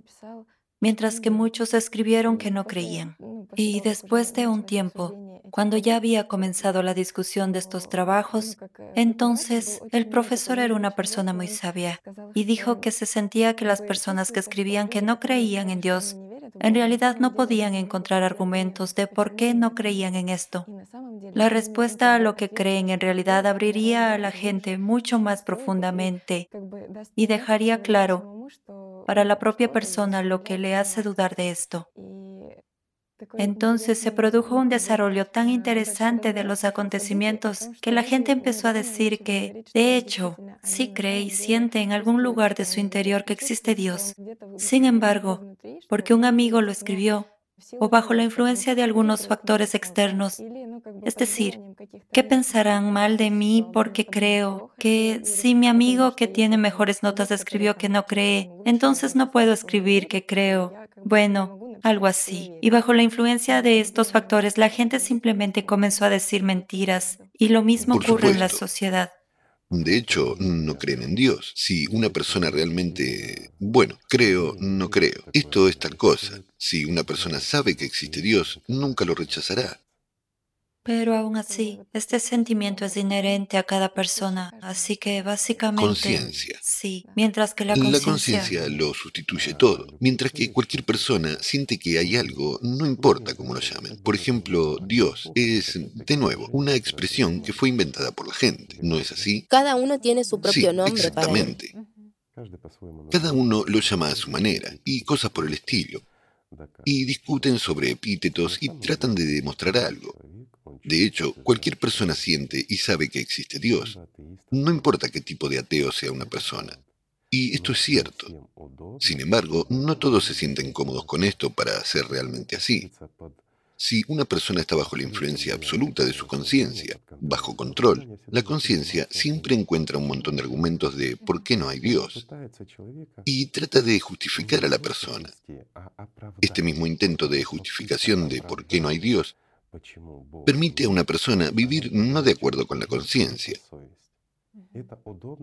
mientras que muchos escribieron que no creían. Y después de un tiempo, cuando ya había comenzado la discusión de estos trabajos, entonces el profesor era una persona muy sabia y dijo que se sentía que las personas que escribían que no creían en Dios en realidad no podían encontrar argumentos de por qué no creían en esto. La respuesta a lo que creen en realidad abriría a la gente mucho más profundamente y dejaría claro para la propia persona lo que le hace dudar de esto. Entonces se produjo un desarrollo tan interesante de los acontecimientos que la gente empezó a decir que, de hecho, sí cree y siente en algún lugar de su interior que existe Dios. Sin embargo, porque un amigo lo escribió, o bajo la influencia de algunos factores externos. Es decir, ¿qué pensarán mal de mí porque creo que si mi amigo que tiene mejores notas escribió que no cree, entonces no puedo escribir que creo? Bueno, algo así. Y bajo la influencia de estos factores, la gente simplemente comenzó a decir mentiras. Y lo mismo ocurre en la sociedad. De hecho, no creen en Dios. Si una persona realmente, bueno, creo, no creo. Esto es tal cosa. Si una persona sabe que existe Dios, nunca lo rechazará. Pero aún así, este sentimiento es inherente a cada persona, así que básicamente... Conciencia. Sí, mientras que la La conciencia... conciencia lo sustituye todo, mientras que cualquier persona siente que hay algo, no importa cómo lo llamen. Por ejemplo, Dios es, de nuevo, una expresión que fue inventada por la gente, ¿no es así? Cada uno tiene su propio Sí, nombre para él. exactamente. Cada uno lo llama a su manera y cosas por el estilo, y discuten sobre epítetos y tratan de demostrar algo. De hecho, cualquier persona siente y sabe que existe Dios, no importa qué tipo de ateo sea una persona. Y esto es cierto. Sin embargo, no todos se sienten cómodos con esto para ser realmente así. Si una persona está bajo la influencia absoluta de su conciencia, bajo control, la conciencia siempre encuentra un montón de argumentos de por qué no hay Dios y trata de justificar a la persona. Este mismo intento de justificación de por qué no hay Dios permite a una persona vivir no de acuerdo con la conciencia.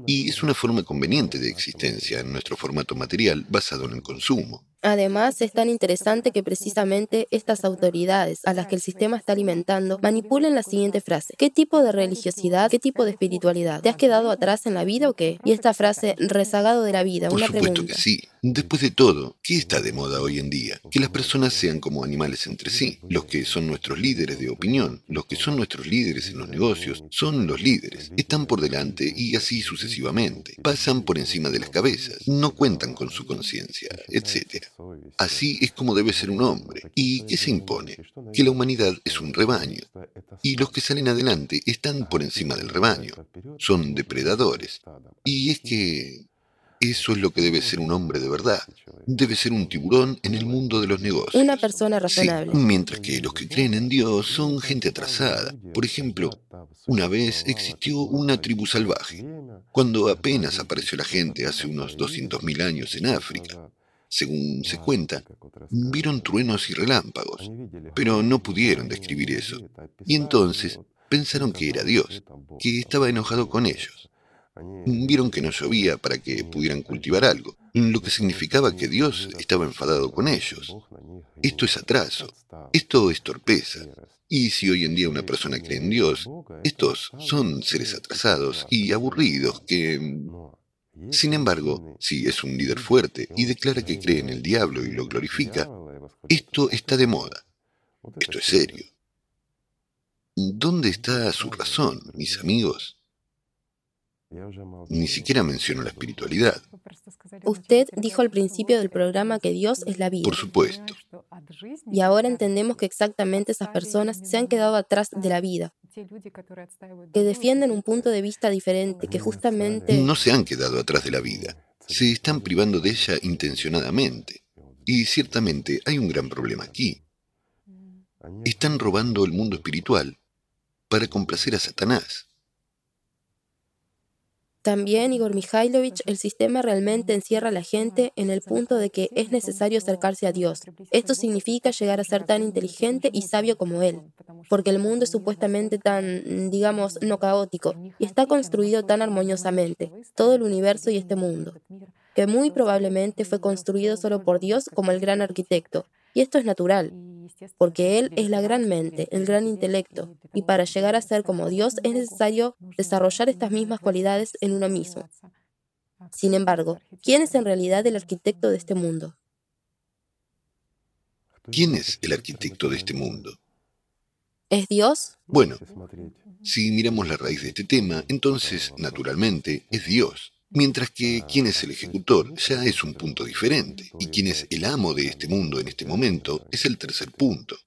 Y es una forma conveniente de existencia en nuestro formato material basado en el consumo. Además, es tan interesante que precisamente estas autoridades a las que el sistema está alimentando manipulen la siguiente frase. ¿Qué tipo de religiosidad, qué tipo de espiritualidad? ¿Te has quedado atrás en la vida o qué? Y esta frase, rezagado de la vida, Por una supuesto pregunta. que sí. Después de todo, ¿qué está de moda hoy en día? Que las personas sean como animales entre sí. Los que son nuestros líderes de opinión, los que son nuestros líderes en los negocios, son los líderes. Están por delante y así sucesivamente. Pasan por encima de las cabezas, no cuentan con su conciencia, etc. Así es como debe ser un hombre. ¿Y qué se impone? Que la humanidad es un rebaño. Y los que salen adelante están por encima del rebaño. Son depredadores. Y es que eso es lo que debe ser un hombre de verdad. Debe ser un tiburón en el mundo de los negocios. Una persona Sí, razonable. mientras que los que creen en Dios son gente atrasada. Por ejemplo, una vez existió una tribu salvaje, cuando apenas apareció la gente hace unos 200.000 años en África. Según se cuenta, vieron truenos y relámpagos, pero no pudieron describir eso. Y entonces pensaron que era Dios, que estaba enojado con ellos. Vieron que no llovía para que pudieran cultivar algo, lo que significaba que Dios estaba enfadado con ellos. Esto es atraso, esto es torpeza. Y si hoy en día una persona cree en Dios, estos son seres atrasados y aburridos que... Sin embargo, si es un líder fuerte y declara que cree en el diablo y lo glorifica, esto está de moda. Esto es serio. ¿Dónde está su razón, mis amigos? Ni siquiera menciono la espiritualidad. Usted dijo al principio del programa que Dios es la vida. Por supuesto. Y ahora entendemos que exactamente esas personas se han quedado atrás de la vida, que defienden un punto de vista diferente, que justamente... No se han quedado atrás de la vida. Se están privando de ella intencionadamente. Y ciertamente hay un gran problema aquí. Están robando el mundo espiritual para complacer a Satanás. También, Igor Mikhailovich, el sistema realmente encierra a la gente en el punto de que es necesario acercarse a Dios. Esto significa llegar a ser tan inteligente y sabio como Él, porque el mundo es supuestamente tan, digamos, no caótico y está construido tan armoniosamente, todo el universo y este mundo, que muy probablemente fue construido solo por Dios como el gran arquitecto. Y esto es natural, porque Él es la gran mente, el gran intelecto, y para llegar a ser como Dios es necesario desarrollar estas mismas cualidades en uno mismo. Sin embargo, ¿quién es en realidad el arquitecto de este mundo? ¿Quién es el arquitecto de este mundo? ¿Es Dios? Bueno, si miramos la raíz de este tema, entonces, naturalmente, es Dios. Mientras que quién es el ejecutor ya es un punto diferente, y quién es el amo de este mundo en este momento es el tercer punto.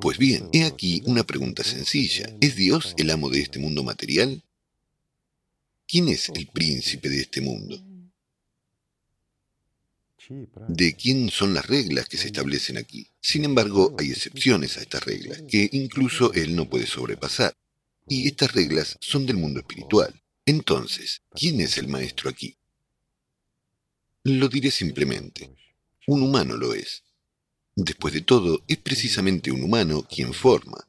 Pues bien, he aquí una pregunta sencilla. ¿Es Dios el amo de este mundo material? ¿Quién es el príncipe de este mundo? ¿De quién son las reglas que se establecen aquí? Sin embargo, hay excepciones a estas reglas, que incluso él no puede sobrepasar. Y estas reglas son del mundo espiritual. Entonces, ¿quién es el maestro aquí? Lo diré simplemente. Un humano lo es. Después de todo, es precisamente un humano quien forma.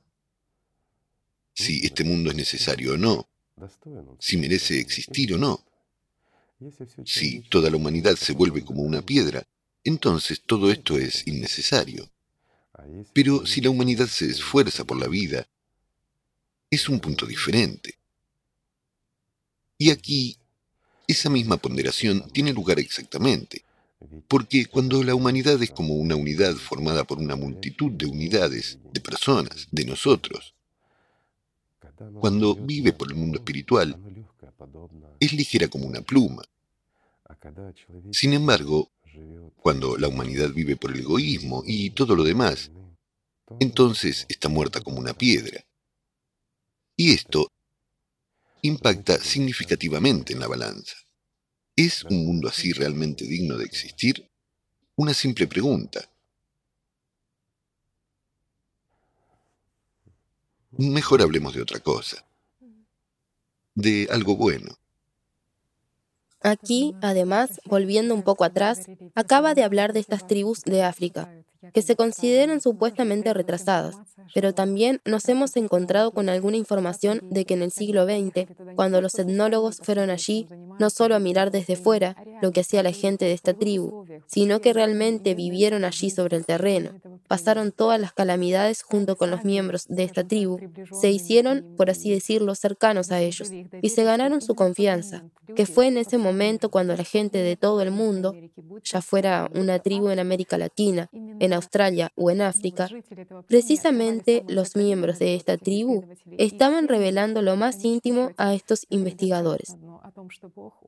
Si este mundo es necesario o no, si merece existir o no. Si toda la humanidad se vuelve como una piedra, entonces todo esto es innecesario. Pero si la humanidad se esfuerza por la vida, es un punto diferente. Y aquí, esa misma ponderación tiene lugar exactamente, porque cuando la humanidad es como una unidad formada por una multitud de unidades, de personas, de nosotros, cuando vive por el mundo espiritual, es ligera como una pluma. Sin embargo, cuando la humanidad vive por el egoísmo y todo lo demás, entonces está muerta como una piedra. Y esto impacta significativamente en la balanza. ¿Es un mundo así realmente digno de existir? Una simple pregunta. Mejor hablemos de otra cosa, de algo bueno. Aquí, además, volviendo un poco atrás, acaba de hablar de estas tribus de África, que se consideran supuestamente retrasadas, pero también nos hemos encontrado con alguna información de que en el siglo XX, cuando los etnólogos fueron allí, no solo a mirar desde fuera lo que hacía la gente de esta tribu, sino que realmente vivieron allí sobre el terreno, pasaron todas las calamidades junto con los miembros de esta tribu, se hicieron, por así decirlo, cercanos a ellos, y se ganaron su confianza, que fue en ese momento cuando la gente de todo el mundo, ya fuera una tribu en América Latina, en Australia o en África, precisamente los miembros de esta tribu estaban revelando lo más íntimo a estos investigadores.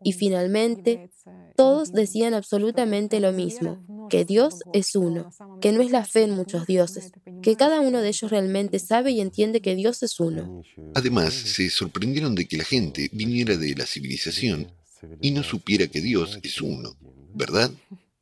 Y finalmente, todos decían absolutamente lo mismo, que Dios es uno, que no es la fe en muchos dioses, que cada uno de ellos realmente sabe y entiende que Dios es uno. Además, se sorprendieron de que la gente viniera de la civilización y no supiera que Dios es uno, ¿verdad?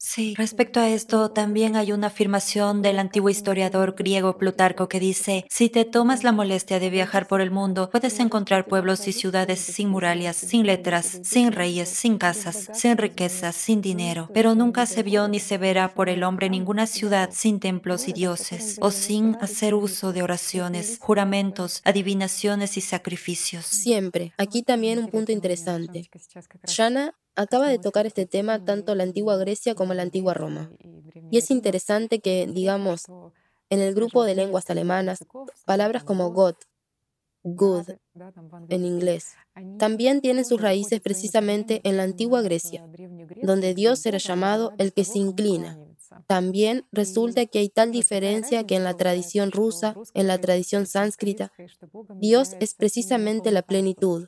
Sí, respecto a esto, también hay una afirmación del antiguo historiador griego Plutarco que dice, si te tomas la molestia de viajar por el mundo, puedes encontrar pueblos y ciudades sin murallas, sin letras, sin reyes, sin casas, sin riquezas, sin dinero, pero nunca se vio ni se verá por el hombre ninguna ciudad sin templos y dioses, o sin hacer uso de oraciones, juramentos, adivinaciones y sacrificios. Siempre. Aquí también un punto interesante. Shana acaba de tocar este tema tanto la antigua Grecia como la antigua Roma. Y es interesante que, digamos, en el grupo de lenguas alemanas, palabras como God, good en inglés, también tienen sus raíces precisamente en la antigua Grecia, donde Dios era llamado el que se inclina, también resulta que hay tal diferencia que en la tradición rusa, en la tradición sánscrita, Dios es precisamente la plenitud,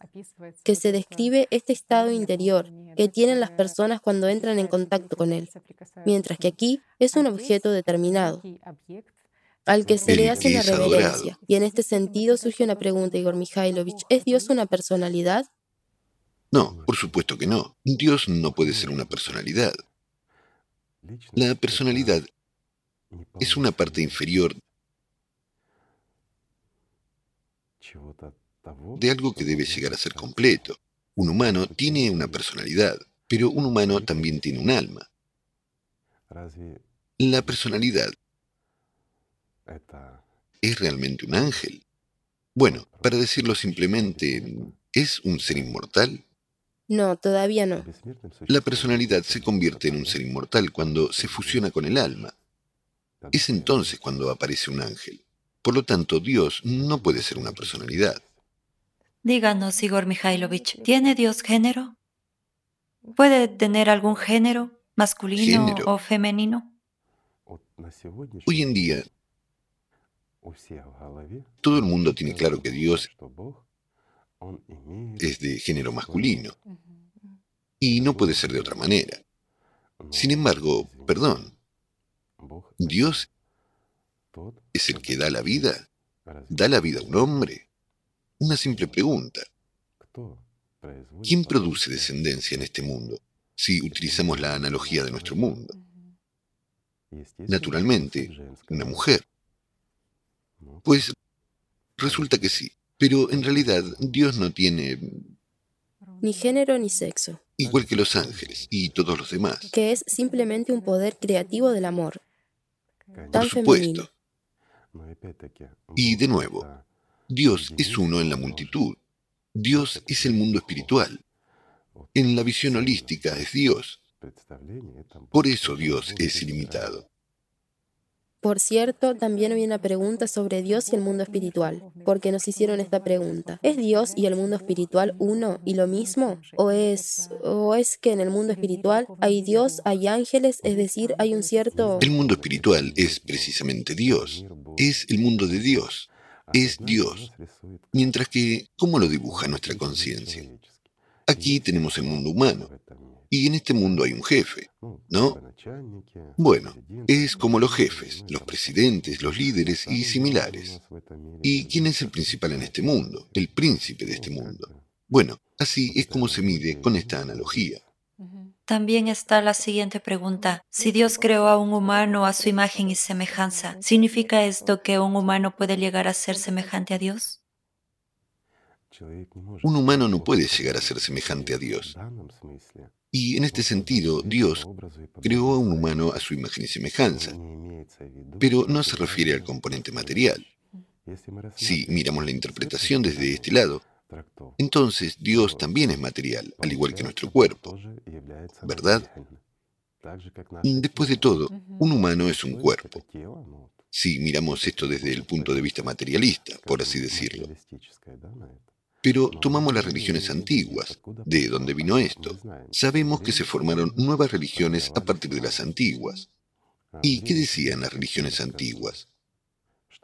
que se describe este estado interior que tienen las personas cuando entran en contacto con Él, mientras que aquí es un objeto determinado al que se le hace la reverencia. Y en este sentido surge una pregunta, Igor Mikhailovich, ¿es Dios una personalidad? No, por supuesto que no. Dios no puede ser una personalidad. La personalidad es una parte inferior de algo que debe llegar a ser completo. Un humano tiene una personalidad, pero un humano también tiene un alma. La personalidad es realmente un ángel. Bueno, para decirlo simplemente, ¿es un ser inmortal? No, todavía no. La personalidad se convierte en un ser inmortal cuando se fusiona con el alma. Es entonces cuando aparece un ángel. Por lo tanto, Dios no puede ser una personalidad. Díganos, Igor Mikhailovich, ¿tiene Dios género? ¿Puede tener algún género, masculino o femenino? Hoy en día, todo el mundo tiene claro que Dios es de género masculino. Y no puede ser de otra manera. Sin embargo, perdón, Dios es el que da la vida. ¿Da la vida a un hombre? Una simple pregunta. ¿Quién produce descendencia en este mundo si utilizamos la analogía de nuestro mundo? Naturalmente, una mujer. Pues resulta que sí. Pero en realidad Dios no tiene... Ni género ni sexo. Igual que los ángeles y todos los demás. Que es simplemente un poder creativo del amor. Tan Por supuesto. Y de nuevo, Dios es uno en la multitud. Dios es el mundo espiritual. En la visión holística es Dios. Por eso Dios es ilimitado. Por cierto, también había una pregunta sobre Dios y el mundo espiritual, porque nos hicieron esta pregunta. ¿Es Dios y el mundo espiritual uno y lo mismo? ¿O es, o es que en el mundo espiritual hay Dios, hay ángeles, es decir, hay un cierto... El mundo espiritual es precisamente Dios, es el mundo de Dios, es Dios, mientras que, ¿cómo lo dibuja nuestra conciencia? Aquí tenemos el mundo humano, y en este mundo hay un jefe, ¿no? Bueno, es como los jefes, los presidentes, los líderes y similares. ¿Y quién es el principal en este mundo? El príncipe de este mundo. Bueno, así es como se mide con esta analogía. También está la siguiente pregunta. Si Dios creó a un humano a su imagen y semejanza, ¿significa esto que un humano puede llegar a ser semejante a Dios? Un humano no puede llegar a ser semejante a Dios. Y en este sentido, Dios creó a un humano a su imagen y semejanza, pero no se refiere al componente material. Si miramos la interpretación desde este lado, entonces Dios también es material, al igual que nuestro cuerpo, ¿verdad? Después de todo, un humano es un cuerpo. Si miramos esto desde el punto de vista materialista, por así decirlo. Pero tomamos las religiones antiguas. ¿De dónde vino esto? Sabemos que se formaron nuevas religiones a partir de las antiguas. ¿Y qué decían las religiones antiguas?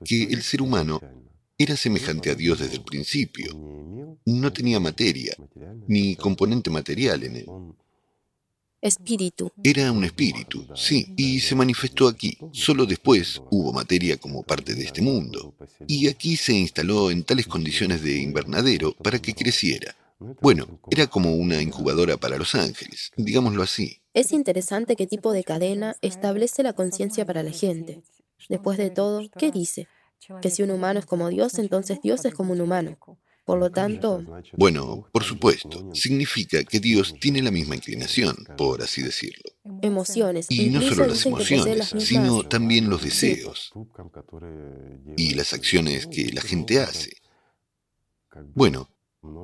Que el ser humano era semejante a Dios desde el principio. No tenía materia, ni componente material en él. Espíritu. Era un espíritu, sí, y se manifestó aquí. Solo después hubo materia como parte de este mundo. Y aquí se instaló en tales condiciones de invernadero para que creciera. Bueno, era como una incubadora para los ángeles, digámoslo así. Es interesante qué tipo de cadena establece la conciencia para la gente. Después de todo, ¿qué dice? Que si un humano es como Dios, entonces Dios es como un humano. Por lo tanto... Bueno, por supuesto, significa que Dios tiene la misma inclinación, por así decirlo. Emociones. Y no solo las emociones, sino también los deseos y las acciones que la gente hace. Bueno,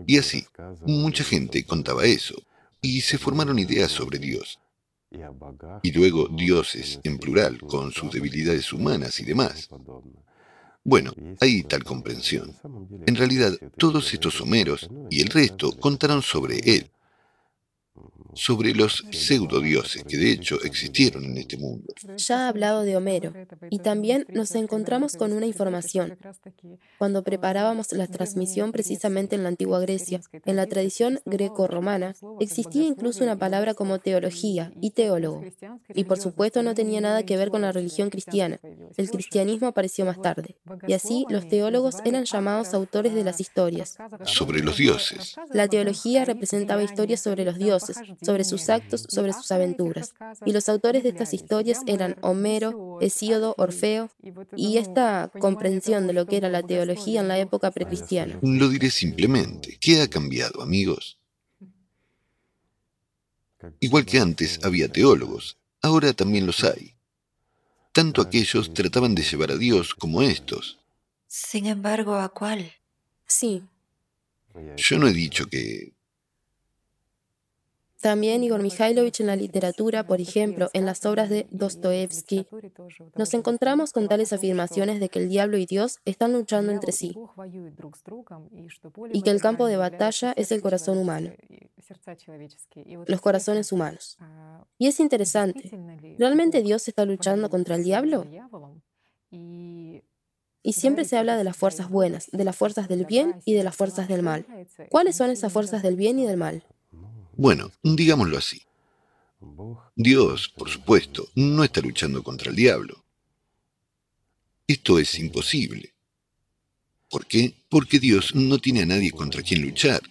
y así, mucha gente contaba eso, y se formaron ideas sobre Dios. Y luego dioses, en plural, con sus debilidades humanas y demás. Bueno, hay tal comprensión. En realidad, todos estos Homeros y el resto contaron sobre él, sobre los pseudodioses que de hecho existieron en este mundo. Ya ha hablado de Homero y también nos encontramos con una información. Cuando preparábamos la transmisión precisamente en la antigua Grecia, en la tradición greco-romana, existía incluso una palabra como teología y teólogo. Y por supuesto no tenía nada que ver con la religión cristiana. El cristianismo apareció más tarde. Y así los teólogos eran llamados autores de las historias. Sobre los dioses. La teología representaba historias sobre los dioses, sobre sus actos, sobre sus aventuras. Y los autores de estas historias eran Homero, Hesíodo, Orfeo, y esta comprensión de lo que era la teología en la época precristiana. Lo diré simplemente. ¿Qué ha cambiado, amigos? Igual que antes había teólogos, ahora también los hay. Tanto aquellos trataban de llevar a Dios como estos. Sin embargo, ¿a cuál? Sí. Yo no he dicho que también Igor Mikhailovich en la literatura, por ejemplo, en las obras de Dostoevsky, nos encontramos con tales afirmaciones de que el diablo y Dios están luchando entre sí y que el campo de batalla es el corazón humano, los corazones humanos. Y es interesante, ¿realmente Dios está luchando contra el diablo? Y siempre se habla de las fuerzas buenas, de las fuerzas del bien y de las fuerzas del mal. ¿Cuáles son esas fuerzas del bien y del mal? Bueno, digámoslo así. Dios, por supuesto, no está luchando contra el diablo. Esto es imposible. ¿Por qué? Porque Dios no tiene a nadie contra quien luchar.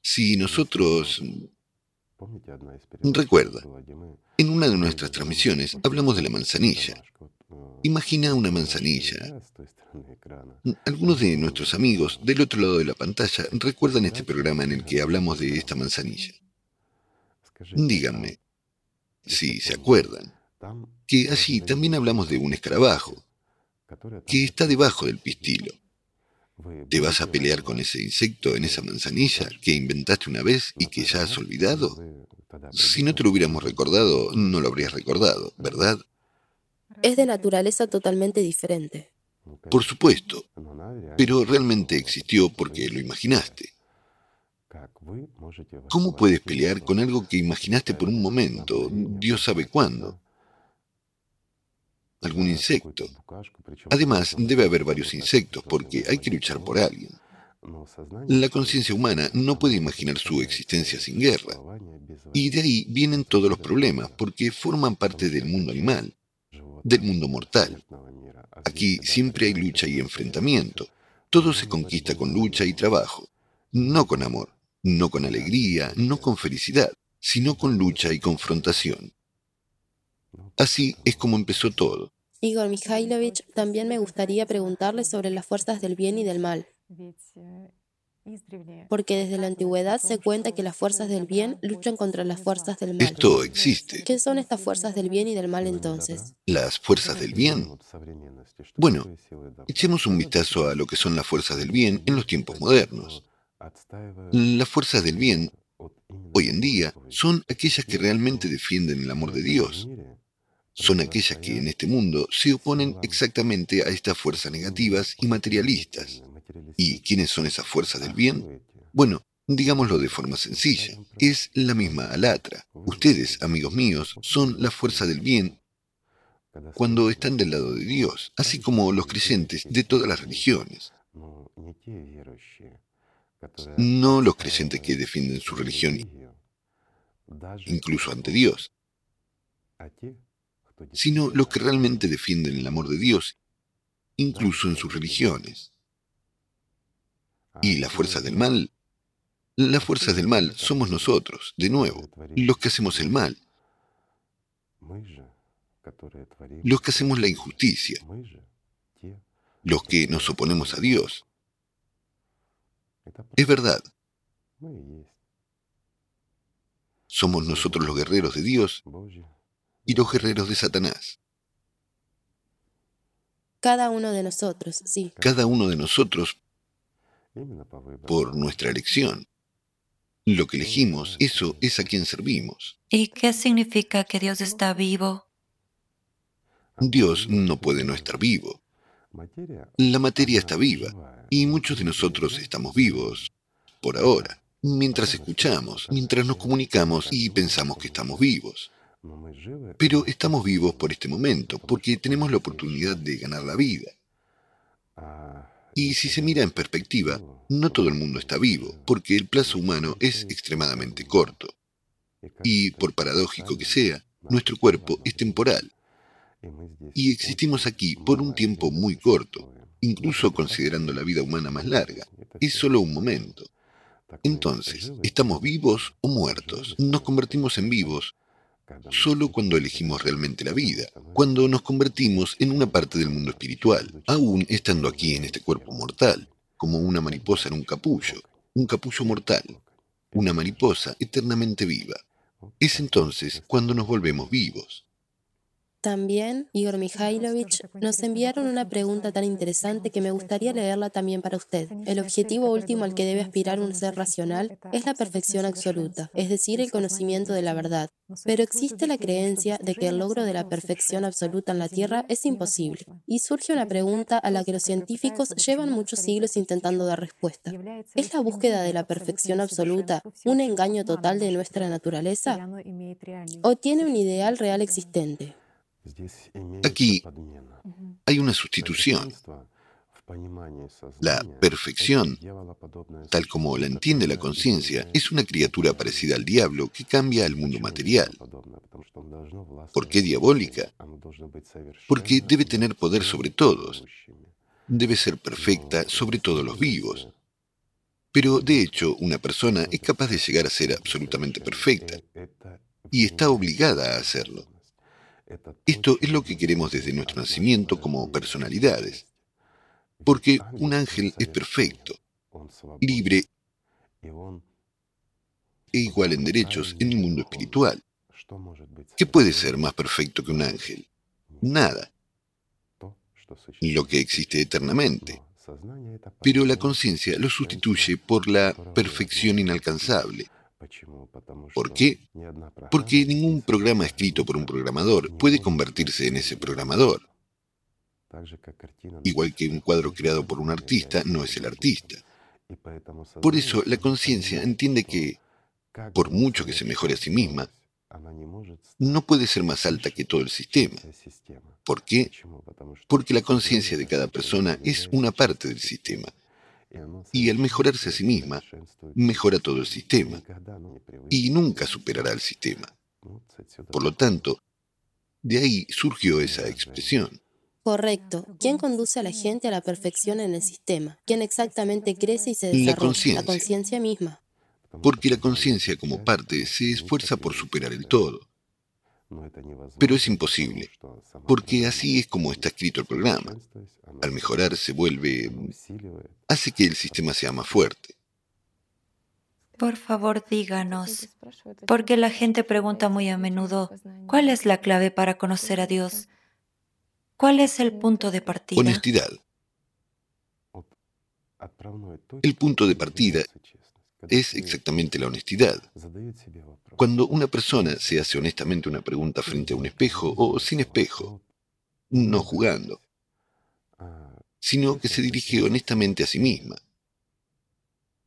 Si nosotros... Recuerda, en una de nuestras transmisiones hablamos de la manzanilla. Imagina una manzanilla. Algunos de nuestros amigos del otro lado de la pantalla recuerdan este programa en el que hablamos de esta manzanilla. Díganme, si se acuerdan, que allí también hablamos de un escarabajo, que está debajo del pistilo. ¿Te vas a pelear con ese insecto en esa manzanilla que inventaste una vez y que ya has olvidado? Si no te lo hubiéramos recordado, no lo habrías recordado, ¿verdad? Es de naturaleza totalmente diferente. Por supuesto, pero realmente existió porque lo imaginaste. ¿Cómo puedes pelear con algo que imaginaste por un momento, Dios sabe cuándo? Algún insecto. Además, debe haber varios insectos porque hay que luchar por alguien. La conciencia humana no puede imaginar su existencia sin guerra. Y de ahí vienen todos los problemas, porque forman parte del mundo animal, del mundo mortal. Aquí siempre hay lucha y enfrentamiento. Todo se conquista con lucha y trabajo, no con amor, no con alegría, no con felicidad, sino con lucha y confrontación. Así es como empezó todo. Igor Mikhailovich, también me gustaría preguntarle sobre las fuerzas del bien y del mal. Porque desde la antigüedad se cuenta que las fuerzas del bien luchan contra las fuerzas del mal. Esto existe. ¿Qué son estas fuerzas del bien y del mal entonces? ¿Las fuerzas del bien? Bueno, echemos un vistazo a lo que son las fuerzas del bien en los tiempos modernos. Las fuerzas del bien, hoy en día, son aquellas que realmente defienden el amor de Dios. Son aquellas que en este mundo se oponen exactamente a estas fuerzas negativas y materialistas. ¿Y quiénes son esas fuerzas del bien? Bueno, digámoslo de forma sencilla, es la misma alatra. Ustedes, amigos míos, son la fuerza del bien cuando están del lado de Dios, así como los creyentes de todas las religiones. No los creyentes que defienden su religión incluso ante Dios, sino los que realmente defienden el amor de Dios, incluso en sus religiones. Y la fuerza del mal, la fuerza del mal somos nosotros, de nuevo, los que hacemos el mal, los que hacemos la injusticia, los que nos oponemos a Dios. Es verdad. Somos nosotros los guerreros de Dios y los guerreros de Satanás. Cada uno de nosotros, sí. Cada uno de nosotros por nuestra elección. Lo que elegimos, eso es a quien servimos. ¿Y qué significa que Dios está vivo? Dios no puede no estar vivo. La materia está viva y muchos de nosotros estamos vivos por ahora, mientras escuchamos, mientras nos comunicamos y pensamos que estamos vivos. Pero estamos vivos por este momento, porque tenemos la oportunidad de ganar la vida. Y si se mira en perspectiva, no todo el mundo está vivo, porque el plazo humano es extremadamente corto. Y por paradójico que sea, nuestro cuerpo es temporal. Y existimos aquí por un tiempo muy corto, incluso considerando la vida humana más larga. Es solo un momento. Entonces, ¿estamos vivos o muertos? Nos convertimos en vivos solo cuando elegimos realmente la vida, cuando nos convertimos en una parte del mundo espiritual, aún estando aquí en este cuerpo mortal, como una mariposa en un capullo, un capullo mortal, una mariposa eternamente viva. Es entonces cuando nos volvemos vivos. También, Igor Mikhailovich, nos enviaron una pregunta tan interesante que me gustaría leerla también para usted. El objetivo último al que debe aspirar un ser racional es la perfección absoluta, es decir, el conocimiento de la verdad. Pero existe la creencia de que el logro de la perfección absoluta en la Tierra es imposible. Y surge una pregunta a la que los científicos llevan muchos siglos intentando dar respuesta. ¿Es la búsqueda de la perfección absoluta un engaño total de nuestra naturaleza? ¿O tiene un ideal real existente? Aquí hay una sustitución. La perfección, tal como la entiende la conciencia, es una criatura parecida al diablo que cambia al mundo material. ¿Por qué diabólica? Porque debe tener poder sobre todos. Debe ser perfecta sobre todos los vivos. Pero de hecho, una persona es capaz de llegar a ser absolutamente perfecta y está obligada a hacerlo. Esto es lo que queremos desde nuestro nacimiento como personalidades. Porque un ángel es perfecto, libre e igual en derechos en el mundo espiritual. ¿Qué puede ser más perfecto que un ángel? Nada. Lo que existe eternamente. Pero la conciencia lo sustituye por la perfección inalcanzable, ¿Por qué? Porque ningún programa escrito por un programador puede convertirse en ese programador. Igual que un cuadro creado por un artista no es el artista. Por eso la conciencia entiende que, por mucho que se mejore a sí misma, no puede ser más alta que todo el sistema. ¿Por qué? Porque la conciencia de cada persona es una parte del sistema. Y al mejorarse a sí misma, mejora todo el sistema. Y nunca superará el sistema. Por lo tanto, de ahí surgió esa expresión. Correcto. ¿Quién conduce a la gente a la perfección en el sistema? ¿Quién exactamente crece y se desarrolla? La conciencia misma. Porque la conciencia como parte se esfuerza por superar el todo. Pero es imposible, porque así es como está escrito el programa. Al mejorar se vuelve... hace que el sistema sea más fuerte. Por favor, díganos, porque la gente pregunta muy a menudo, ¿cuál es la clave para conocer a Dios? ¿Cuál es el punto de partida? Honestidad. El punto de partida es exactamente la honestidad. Cuando una persona se hace honestamente una pregunta frente a un espejo o sin espejo, no jugando, sino que se dirige honestamente a sí misma.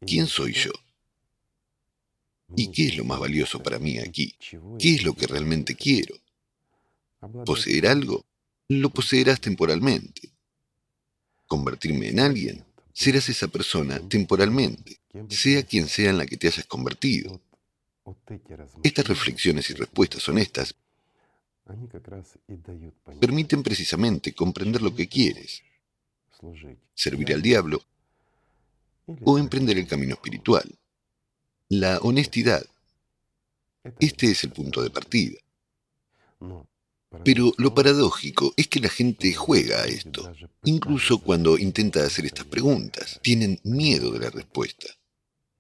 ¿Quién soy yo? ¿Y qué es lo más valioso para mí aquí? ¿Qué es lo que realmente quiero? ¿Poseer algo? lo poseerás temporalmente. Convertirme en alguien, serás esa persona temporalmente, sea quien sea en la que te hayas convertido. Estas reflexiones y respuestas honestas permiten precisamente comprender lo que quieres, servir al diablo o emprender el camino espiritual. La honestidad. Este es el punto de partida. Pero lo paradójico es que la gente juega a esto, incluso cuando intenta hacer estas preguntas. Tienen miedo de la respuesta.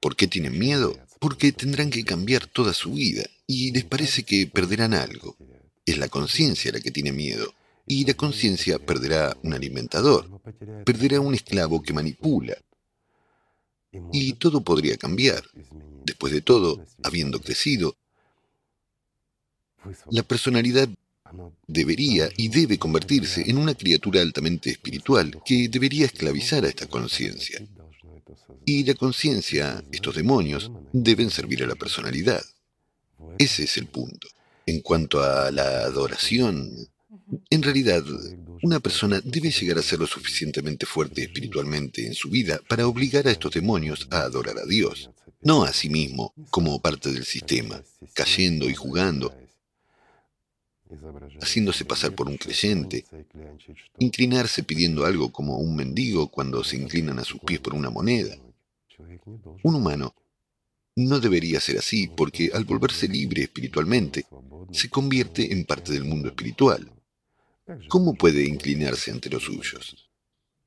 ¿Por qué tienen miedo? Porque tendrán que cambiar toda su vida y les parece que perderán algo. Es la conciencia la que tiene miedo. Y la conciencia perderá un alimentador, perderá un esclavo que manipula. Y todo podría cambiar. Después de todo, habiendo crecido, la personalidad debería y debe convertirse en una criatura altamente espiritual que debería esclavizar a esta conciencia. Y la conciencia, estos demonios, deben servir a la personalidad. Ese es el punto. En cuanto a la adoración, en realidad, una persona debe llegar a ser lo suficientemente fuerte espiritualmente en su vida para obligar a estos demonios a adorar a Dios, no a sí mismo como parte del sistema, cayendo y jugando, haciéndose pasar por un creyente, inclinarse pidiendo algo como un mendigo cuando se inclinan a sus pies por una moneda. Un humano no debería ser así porque al volverse libre espiritualmente, se convierte en parte del mundo espiritual. ¿Cómo puede inclinarse ante los suyos?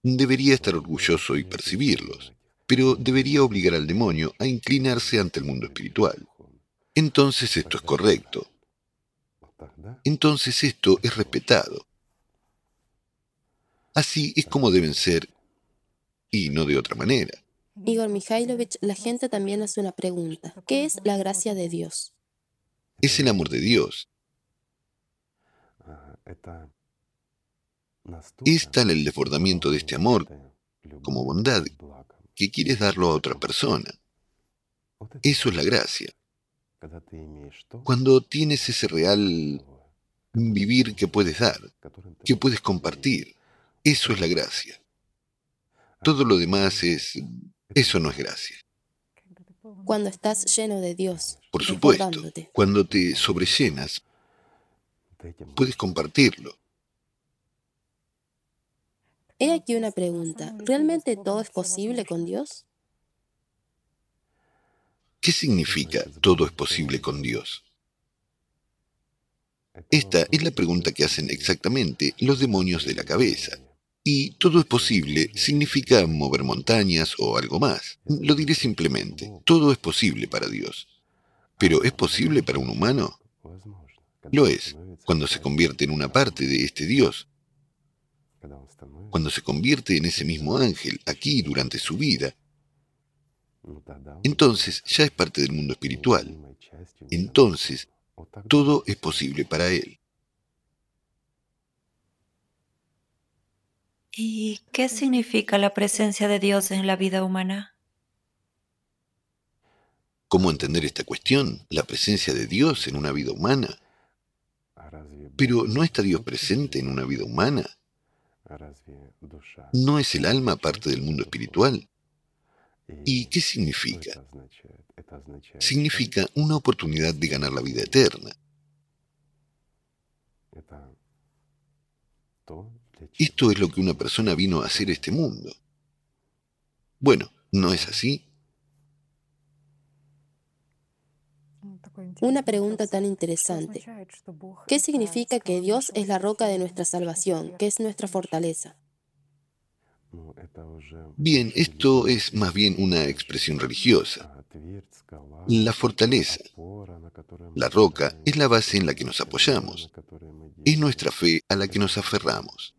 Debería estar orgulloso y percibirlos, pero debería obligar al demonio a inclinarse ante el mundo espiritual. Entonces esto es correcto, entonces esto es respetado. Así es como deben ser y no de otra manera. Igor Mikhailovich, la gente también hace una pregunta. ¿Qué es la gracia de Dios? Es el amor de Dios. Es tal el desbordamiento de este amor como bondad que quieres darlo a otra persona. Eso es la gracia. Cuando tienes ese real vivir que puedes dar, que puedes compartir, eso es la gracia. Todo lo demás es... Eso no es gracia. Cuando estás lleno de Dios. Por supuesto. Cuando te sobrellenas, puedes compartirlo. He aquí una pregunta. ¿Realmente todo es posible con Dios? ¿Qué significa todo es posible con Dios? Esta es la pregunta que hacen exactamente los demonios de la cabeza. Y todo es posible significa mover montañas o algo más. Lo diré simplemente, todo es posible para Dios. Pero ¿es posible para un humano? Lo es, cuando se convierte en una parte de este Dios. Cuando se convierte en ese mismo ángel aquí durante su vida, entonces ya es parte del mundo espiritual. Entonces, todo es posible para él. ¿Y qué significa la presencia de Dios en la vida humana? ¿Cómo entender esta cuestión? La presencia de Dios en una vida humana. Pero ¿no está Dios presente en una vida humana? ¿No es el alma parte del mundo espiritual? ¿Y qué significa? Significa una oportunidad de ganar la vida eterna. Esto es lo que una persona vino a hacer a este mundo. Bueno, ¿no es así? Una pregunta tan interesante. ¿Qué significa que Dios es la roca de nuestra salvación, que es nuestra fortaleza? Bien, esto es más bien una expresión religiosa. La fortaleza, la roca, es la base en la que nos apoyamos. Es nuestra fe a la que nos aferramos.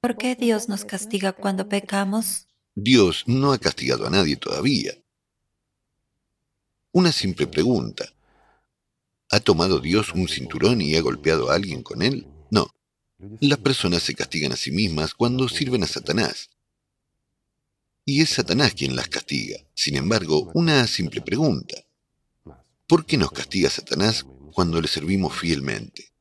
¿Por qué Dios nos castiga cuando pecamos? Dios no ha castigado a nadie todavía. Una simple pregunta. ¿Ha tomado Dios un cinturón y ha golpeado a alguien con él? No. Las personas se castigan a sí mismas cuando sirven a Satanás. Y es Satanás quien las castiga. Sin embargo, una simple pregunta. ¿Por qué nos castiga Satanás cuando le servimos fielmente?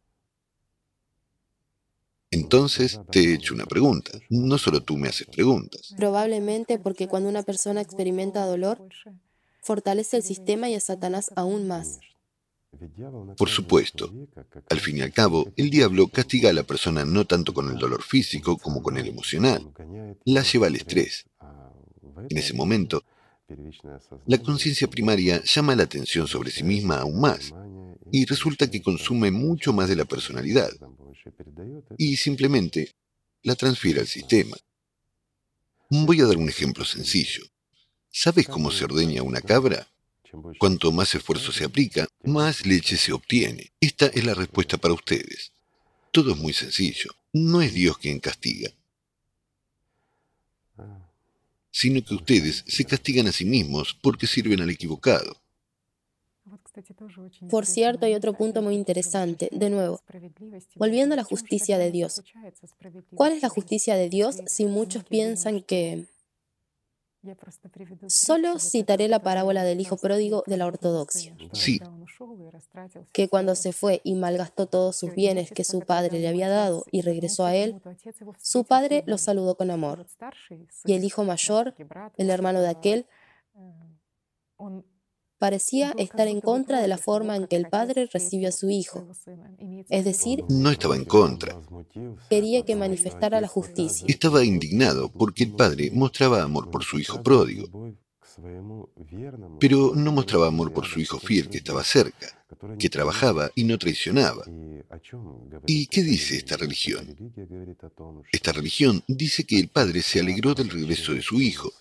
Entonces te he hecho una pregunta. No solo tú me haces preguntas. Probablemente porque cuando una persona experimenta dolor, fortalece el sistema y a Satanás aún más. Por supuesto, al fin y al cabo, el diablo castiga a la persona no tanto con el dolor físico como con el emocional. La lleva al estrés. En ese momento, la conciencia primaria llama la atención sobre sí misma aún más y resulta que consume mucho más de la personalidad y simplemente la transfiere al sistema. Voy a dar un ejemplo sencillo. ¿Sabes cómo se ordeña una cabra? Cuanto más esfuerzo se aplica, más leche se obtiene. Esta es la respuesta para ustedes. Todo es muy sencillo. No es Dios quien castiga, sino que ustedes se castigan a sí mismos porque sirven al equivocado. Por cierto, hay otro punto muy interesante. De nuevo, volviendo a la justicia de Dios. ¿Cuál es la justicia de Dios si muchos piensan que Solo citaré la parábola del hijo pródigo de la ortodoxia. Sí. Que cuando se fue y malgastó todos sus bienes que su padre le había dado y regresó a él, su padre lo saludó con amor. Y el hijo mayor, el hermano de aquel, parecía estar en contra de la forma en que el padre recibió a su hijo. Es decir, no estaba en contra. Quería que manifestara la justicia. Estaba indignado porque el padre mostraba amor por su hijo pródigo, pero no mostraba amor por su hijo fiel que estaba cerca, que trabajaba y no traicionaba. ¿Y qué dice esta religión? Esta religión dice que el padre se alegró del regreso de su hijo,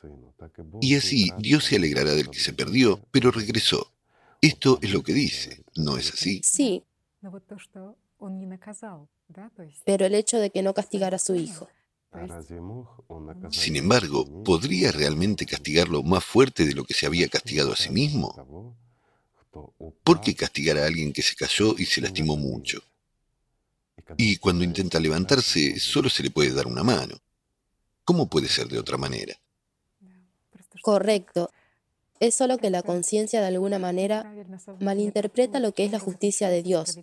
y así Dios se alegrará del que se perdió, pero regresó. Esto es lo que dice, ¿no es así? Sí. Pero el hecho de que no castigara a su hijo. Sin embargo, ¿podría realmente castigarlo más fuerte de lo que se había castigado a sí mismo? ¿Por qué castigar a alguien que se cayó y se lastimó mucho? Y cuando intenta levantarse, solo se le puede dar una mano. ¿Cómo puede ser de otra manera? Correcto. Es solo que la conciencia de alguna manera malinterpreta lo que es la justicia de Dios.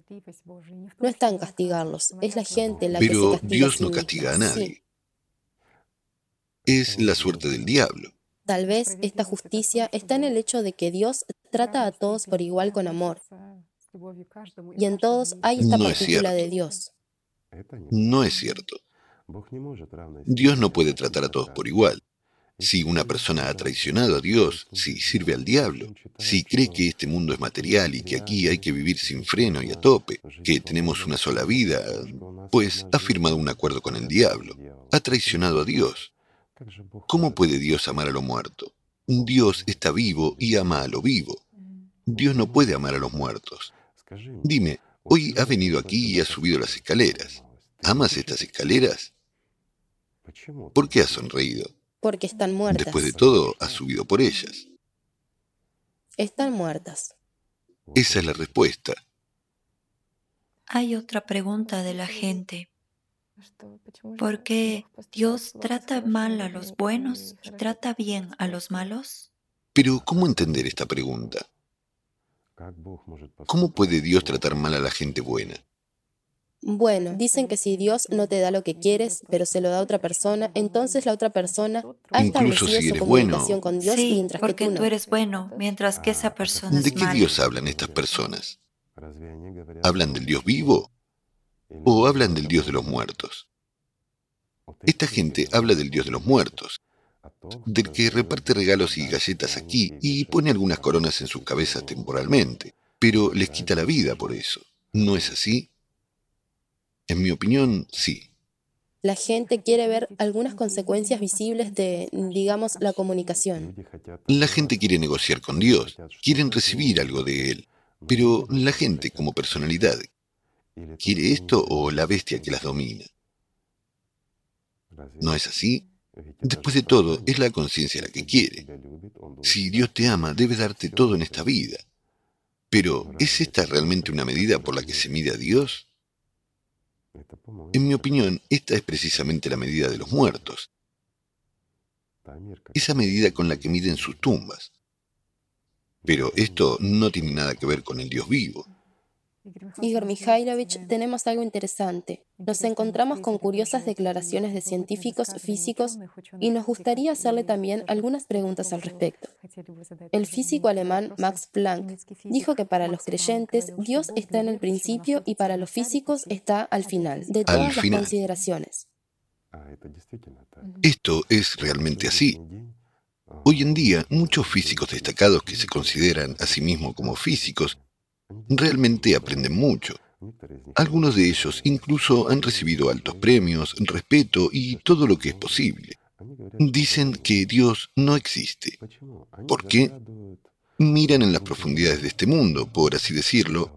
No está en castigarlos, es la gente la que se castiga Dios no castiga a nadie. Es la suerte del diablo. Tal vez esta justicia está en el hecho de que Dios trata a todos por igual con amor. Y en todos hay esta partícula de Dios. No es cierto. Dios no puede tratar a todos por igual. Si una persona ha traicionado a Dios, si sirve al diablo, si cree que este mundo es material y que aquí hay que vivir sin freno y a tope, que tenemos una sola vida, pues ha firmado un acuerdo con el diablo, ha traicionado a Dios. ¿Cómo puede Dios amar a lo muerto? Dios está vivo y ama a lo vivo. Dios no puede amar a los muertos. Dime, hoy has venido aquí y has subido las escaleras. ¿Amas estas escaleras? ¿Por qué has sonreído? Porque están muertas. Después de todo, has subido por ellas. Están muertas. Esa es la respuesta. Hay otra pregunta de la gente. ¿Por qué Dios trata mal a los buenos y trata bien a los malos? Pero, ¿cómo entender esta pregunta? ¿Cómo puede Dios tratar mal a la gente buena? Bueno, dicen que si Dios no te da lo que quieres, pero se lo da a otra persona, entonces la otra persona ha Incluso establecido si su eres bueno. comunicación con Dios Sí, mientras que porque tú tú no. eres bueno, mientras que esa persona ¿De es qué. Dios hablan estas personas? ¿Hablan del Dios vivo o hablan del Dios de los muertos? Esta gente habla del Dios de los muertos, del que reparte regalos y galletas aquí y pone algunas coronas en sus cabezas temporalmente, pero les quita la vida por eso. ¿No es así? En mi opinión, sí. La gente quiere ver algunas consecuencias visibles de, digamos, la comunicación. La gente quiere negociar con Dios, quieren recibir algo de Él, pero la gente como personalidad, ¿quiere esto o la bestia que las domina? ¿No es así? Después de todo, es la conciencia la que quiere. Si Dios te ama, debe darte todo en esta vida. Pero, ¿es esta realmente una medida por la que se mide a Dios? En mi opinión, esta es precisamente la medida de los muertos, esa medida con la que miden sus tumbas. Pero esto no tiene nada que ver con el Dios vivo. Igor Mikhailovich, tenemos algo interesante. Nos encontramos con curiosas declaraciones de científicos físicos y nos gustaría hacerle también algunas preguntas al respecto. El físico alemán Max Planck dijo que para los creyentes Dios está en el principio y para los físicos está al final de todas las consideraciones. Esto es realmente así. Hoy en día, muchos físicos destacados que se consideran a sí mismos como físicos realmente aprenden mucho. Algunos de ellos incluso han recibido altos premios, respeto y todo lo que es posible. Dicen que Dios no existe. ¿Por qué? Miran en las profundidades de este mundo, por así decirlo,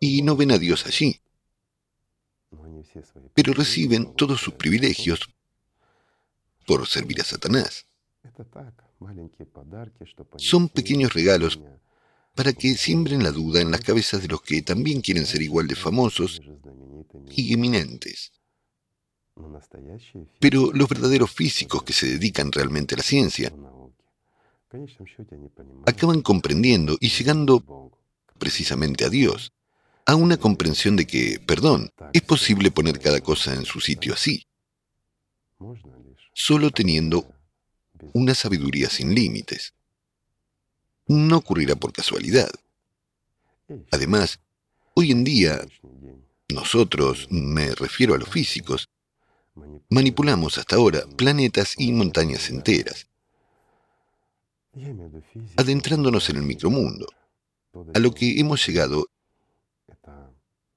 y no ven a Dios allí, pero reciben todos sus privilegios por servir a Satanás. Son pequeños regalos para que siembren la duda en las cabezas de los que también quieren ser igual de famosos y eminentes. Pero los verdaderos físicos que se dedican realmente a la ciencia acaban comprendiendo y llegando precisamente a Dios, a una comprensión de que, perdón, es posible poner cada cosa en su sitio así, solo teniendo una sabiduría sin límites. No ocurrirá por casualidad. Además, hoy en día, nosotros, me refiero a los físicos, manipulamos hasta ahora planetas y montañas enteras, adentrándonos en el micromundo. A lo que hemos llegado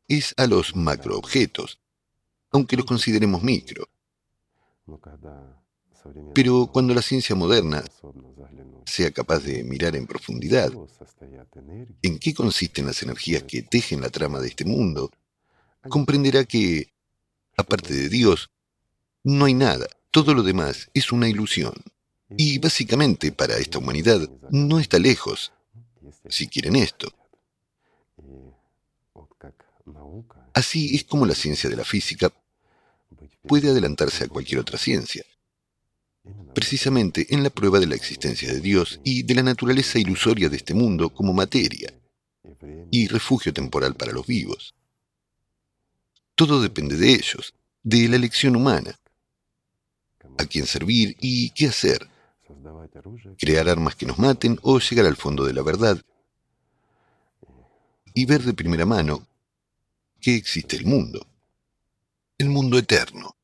es a los macroobjetos, aunque los consideremos micro. Pero cuando la ciencia moderna sea capaz de mirar en profundidad en qué consisten las energías que tejen la trama de este mundo, comprenderá que, aparte de Dios, no hay nada. Todo lo demás es una ilusión. Y básicamente para esta humanidad no está lejos, si quieren esto. Así es como la ciencia de la física puede adelantarse a cualquier otra ciencia, precisamente en la prueba de la existencia de Dios y de la naturaleza ilusoria de este mundo como materia y refugio temporal para los vivos. Todo depende de ellos, de la elección humana, a quién servir y qué hacer, crear armas que nos maten o llegar al fondo de la verdad y ver de primera mano que existe el mundo, el mundo eterno,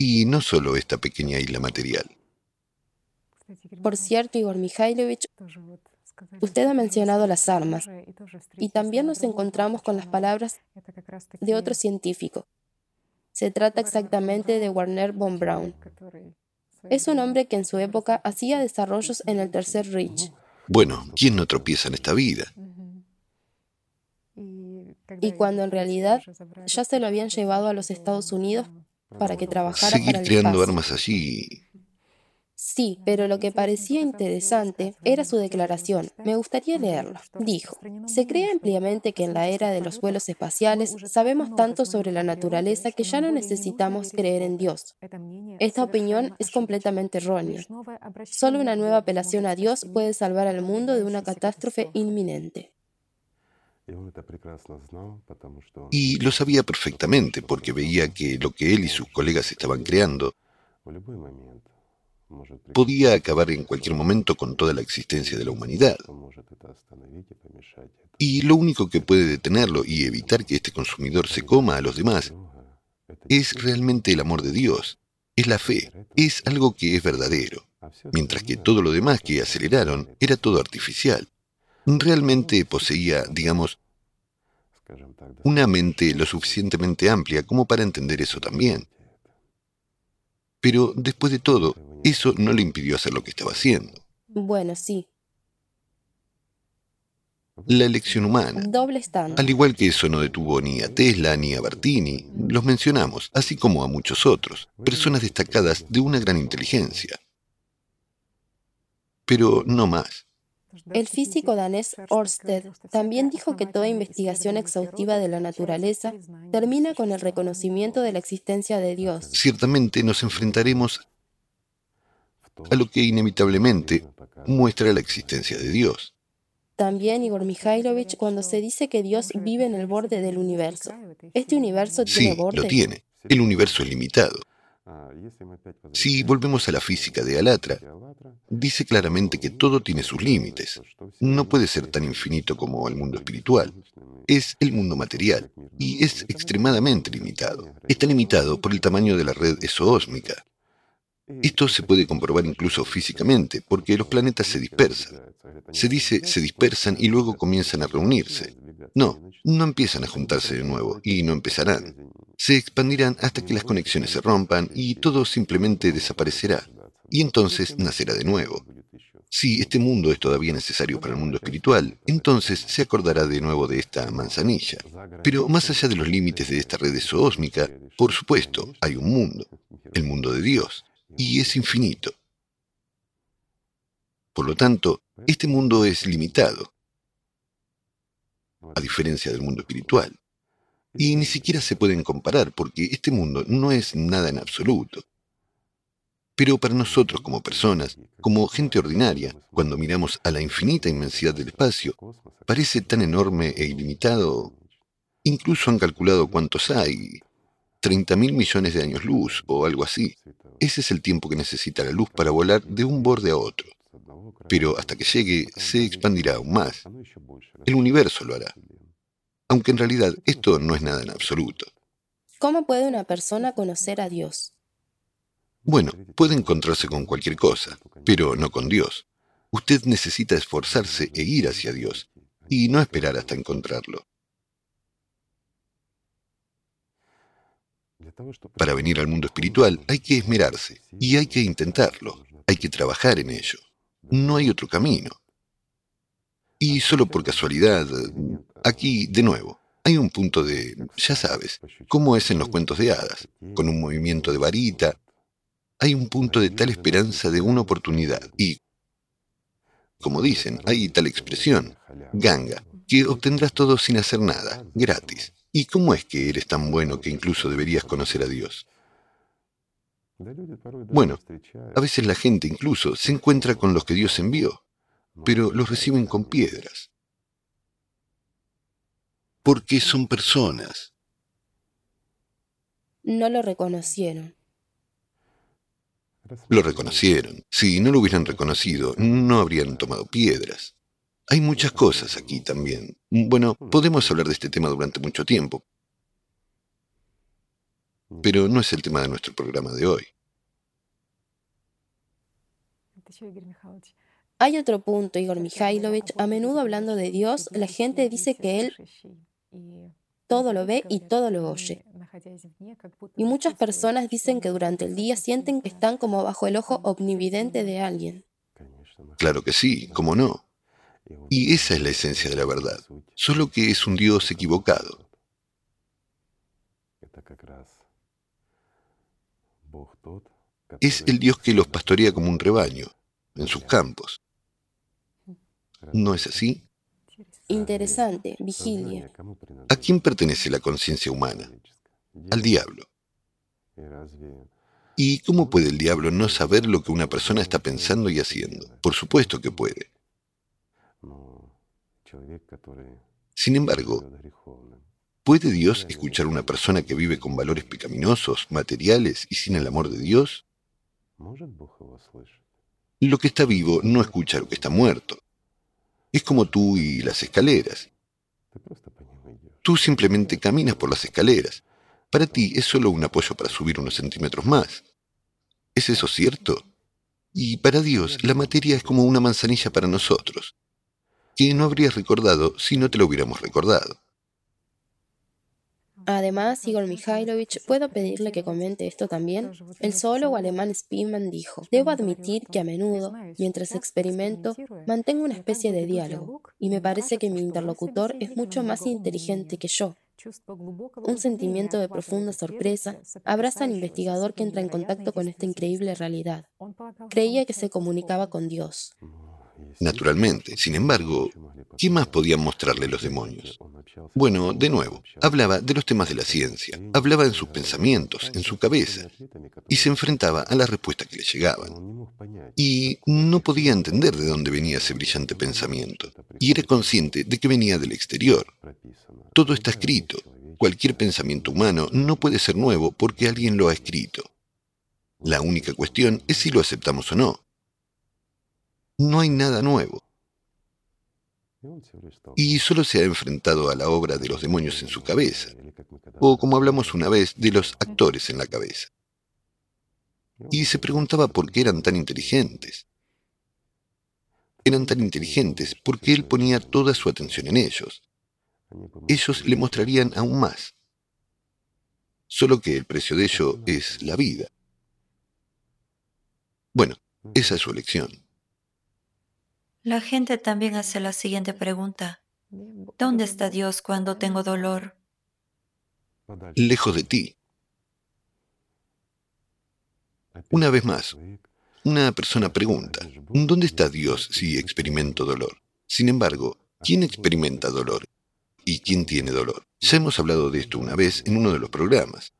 y no solo esta pequeña isla material. Por cierto, Igor Mikhailovich, usted ha mencionado las armas y también nos encontramos con las palabras de otro científico. Se trata exactamente de Werner von Braun. Es un hombre que en su época hacía desarrollos en el tercer Reich. Bueno, ¿quién no tropieza en esta vida? Y cuando en realidad ya se lo habían llevado a los Estados Unidos para que trabajara Seguir para el espacio. armas allí. Sí, pero lo que parecía interesante era su declaración. Me gustaría leerla. Dijo, se cree ampliamente que en la era de los vuelos espaciales sabemos tanto sobre la naturaleza que ya no necesitamos creer en Dios. Esta opinión es completamente errónea. Solo una nueva apelación a Dios puede salvar al mundo de una catástrofe inminente. Y lo sabía perfectamente porque veía que lo que él y sus colegas estaban creando podía acabar en cualquier momento con toda la existencia de la humanidad. Y lo único que puede detenerlo y evitar que este consumidor se coma a los demás es realmente el amor de Dios, es la fe, es algo que es verdadero, mientras que todo lo demás que aceleraron era todo artificial. Realmente poseía, digamos, una mente lo suficientemente amplia como para entender eso también. Pero después de todo, eso no le impidió hacer lo que estaba haciendo. Bueno, sí, La elección humana. doble estándar. Al igual que eso no detuvo ni a Tesla ni a Bartini, los mencionamos, así como a muchos otros, personas destacadas de una gran inteligencia. Pero no más. El físico danés Ørsted también dijo que toda investigación exhaustiva de la naturaleza termina con el reconocimiento de la existencia de Dios. Ciertamente nos enfrentaremos a lo que inevitablemente muestra la existencia de Dios. También Igor Mikhailovich cuando se dice que Dios vive en el borde del universo. ¿Este universo tiene Sí, borde? lo tiene. El universo es limitado. Si volvemos a la física de Alatra, dice claramente que todo tiene sus límites. No puede ser tan infinito como el mundo espiritual. Es el mundo material y es extremadamente limitado. Está limitado por el tamaño de la red exoósmica. Esto se puede comprobar incluso físicamente, porque los planetas se dispersan. Se dice se dispersan y luego comienzan a reunirse. No, no empiezan a juntarse de nuevo y no empezarán. Se expandirán hasta que las conexiones se rompan y todo simplemente desaparecerá. Y entonces nacerá de nuevo. Si este mundo es todavía necesario para el mundo espiritual, entonces se acordará de nuevo de esta manzanilla. Pero más allá de los límites de esta red zoósmica, por supuesto, hay un mundo, el mundo de Dios, y es infinito. Por lo tanto, este mundo es limitado, a diferencia del mundo espiritual. Y ni siquiera se pueden comparar porque este mundo no es nada en absoluto. Pero para nosotros como personas, como gente ordinaria, cuando miramos a la infinita inmensidad del espacio, parece tan enorme e ilimitado. Incluso han calculado cuántos hay. 30 mil millones de años luz o algo así. Ese es el tiempo que necesita la luz para volar de un borde a otro. Pero hasta que llegue, se expandirá aún más. El universo lo hará. Aunque en realidad esto no es nada en absoluto. ¿Cómo puede una persona conocer a Dios? Bueno, puede encontrarse con cualquier cosa, pero no con Dios. Usted necesita esforzarse e ir hacia Dios, y no esperar hasta encontrarlo. Para venir al mundo espiritual hay que esmerarse, y hay que intentarlo, hay que trabajar en ello. No hay otro camino. Y solo por casualidad, aquí, de nuevo, hay un punto de, ya sabes, cómo es en los cuentos de hadas, con un movimiento de varita, hay un punto de tal esperanza de una oportunidad y, como dicen, hay tal expresión, ganga, que obtendrás todo sin hacer nada, gratis. ¿Y cómo es que eres tan bueno que incluso deberías conocer a Dios? Bueno, a veces la gente incluso se encuentra con los que Dios envió, pero los reciben con piedras. Porque son personas. No lo reconocieron. Lo reconocieron. Si no lo hubieran reconocido, no habrían tomado piedras. Hay muchas cosas aquí también. Bueno, podemos hablar de este tema durante mucho tiempo, pero no es el tema de nuestro programa de hoy. Hay otro punto, Igor Mikhailovich. A menudo hablando de Dios, la gente dice que Él todo lo ve y todo lo oye. Y muchas personas dicen que durante el día sienten que están como bajo el ojo omnividente de alguien. Claro que sí, cómo no. Y esa es la esencia de la verdad, solo que es un Dios equivocado. Es el Dios que los pastorea como un rebaño, en sus campos. ¿No es así? Interesante, vigilia. ¿A quién pertenece la conciencia humana? Al diablo. ¿Y cómo puede el diablo no saber lo que una persona está pensando y haciendo? Por supuesto que puede. Sin embargo, ¿puede Dios escuchar a una persona que vive con valores pecaminosos, materiales y sin el amor de Dios? Lo que está vivo no escucha lo que está muerto. Es como tú y las escaleras. Tú simplemente caminas por las escaleras. Para ti es solo un apoyo para subir unos centímetros más. ¿Es eso cierto? Y para Dios la materia es como una manzanilla para nosotros, que no habrías recordado si no te lo hubiéramos recordado. Además, Igor Mikhailovich, ¿puedo pedirle que comente esto también? El zoólogo alemán Spielmann dijo, debo admitir que a menudo, mientras experimento, mantengo una especie de diálogo, y me parece que mi interlocutor es mucho más inteligente que yo. Un sentimiento de profunda sorpresa abraza al investigador que entra en contacto con esta increíble realidad. Creía que se comunicaba con Dios. Naturalmente, sin embargo, ¿qué más podían mostrarle los demonios? Bueno, de nuevo, hablaba de los temas de la ciencia, hablaba en sus pensamientos, en su cabeza, y se enfrentaba a las respuestas que le llegaban. Y no podía entender de dónde venía ese brillante pensamiento, y era consciente de que venía del exterior. Todo está escrito. Cualquier pensamiento humano no puede ser nuevo porque alguien lo ha escrito. La única cuestión es si lo aceptamos o no. No hay nada nuevo. Y solo se ha enfrentado a la obra de los demonios en su cabeza, o como hablamos una vez, de los actores en la cabeza. Y se preguntaba por qué eran tan inteligentes. Eran tan inteligentes porque él ponía toda su atención en ellos, ellos le mostrarían aún más. Solo que el precio de ello es la vida. Bueno, esa es su elección. La gente también hace la siguiente pregunta. ¿Dónde está Dios cuando tengo dolor? Lejos de ti. Una vez más, una persona pregunta, ¿dónde está Dios si experimento dolor? Sin embargo, ¿quién experimenta dolor? y quién tiene dolor. Ya hemos hablado de esto una vez en uno de los programas.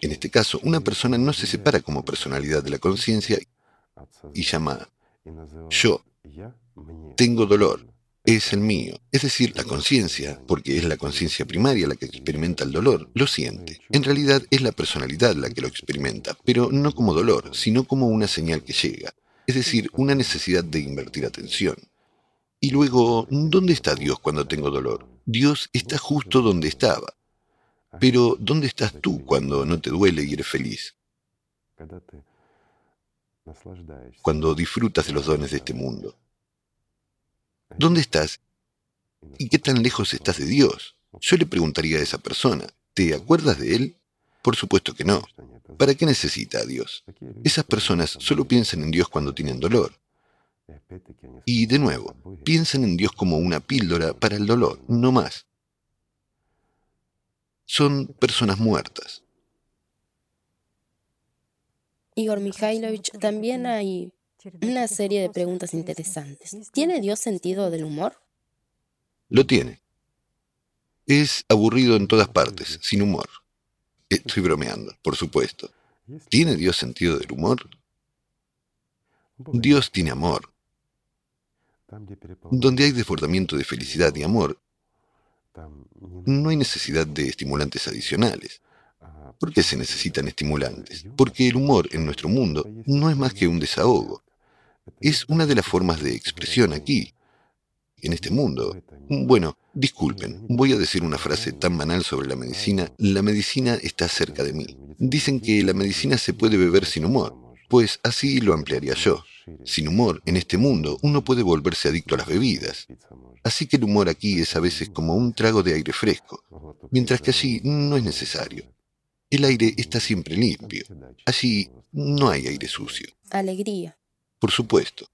En este caso, una persona no se separa como personalidad de la conciencia y llama yo. Tengo dolor. Es el mío. Es decir, la conciencia, porque es la conciencia primaria la que experimenta el dolor, lo siente. En realidad es la personalidad la que lo experimenta, pero no como dolor, sino como una señal que llega. Es decir, una necesidad de invertir atención. Y luego, ¿dónde está Dios cuando tengo dolor? Dios está justo donde estaba. Pero, ¿dónde estás tú cuando no te duele y eres feliz? Cuando disfrutas de los dones de este mundo. ¿Dónde estás? ¿Y qué tan lejos estás de Dios? Yo le preguntaría a esa persona, ¿te acuerdas de Él? Por supuesto que no. ¿Para qué necesita a Dios? Esas personas solo piensan en Dios cuando tienen dolor. Y de nuevo, piensen en Dios como una píldora para el dolor, no más. Son personas muertas. Igor Mikhailovich, también hay una serie de preguntas interesantes. ¿Tiene Dios sentido del humor? Lo tiene. Es aburrido en todas partes, sin humor. Estoy bromeando, por supuesto. ¿Tiene Dios sentido del humor? Dios tiene amor. Donde hay desbordamiento de felicidad y amor, no hay necesidad de estimulantes adicionales. ¿Por qué se necesitan estimulantes? Porque el humor en nuestro mundo no es más que un desahogo. Es una de las formas de expresión aquí, en este mundo. Bueno, disculpen, voy a decir una frase tan banal sobre la medicina. La medicina está cerca de mí. Dicen que la medicina se puede beber sin humor. Pues así lo ampliaría yo. Sin humor, en este mundo, uno puede volverse adicto a las bebidas. Así que el humor aquí es a veces como un trago de aire fresco, mientras que allí no es necesario. El aire está siempre limpio. Allí no hay aire sucio. Alegría. Por supuesto.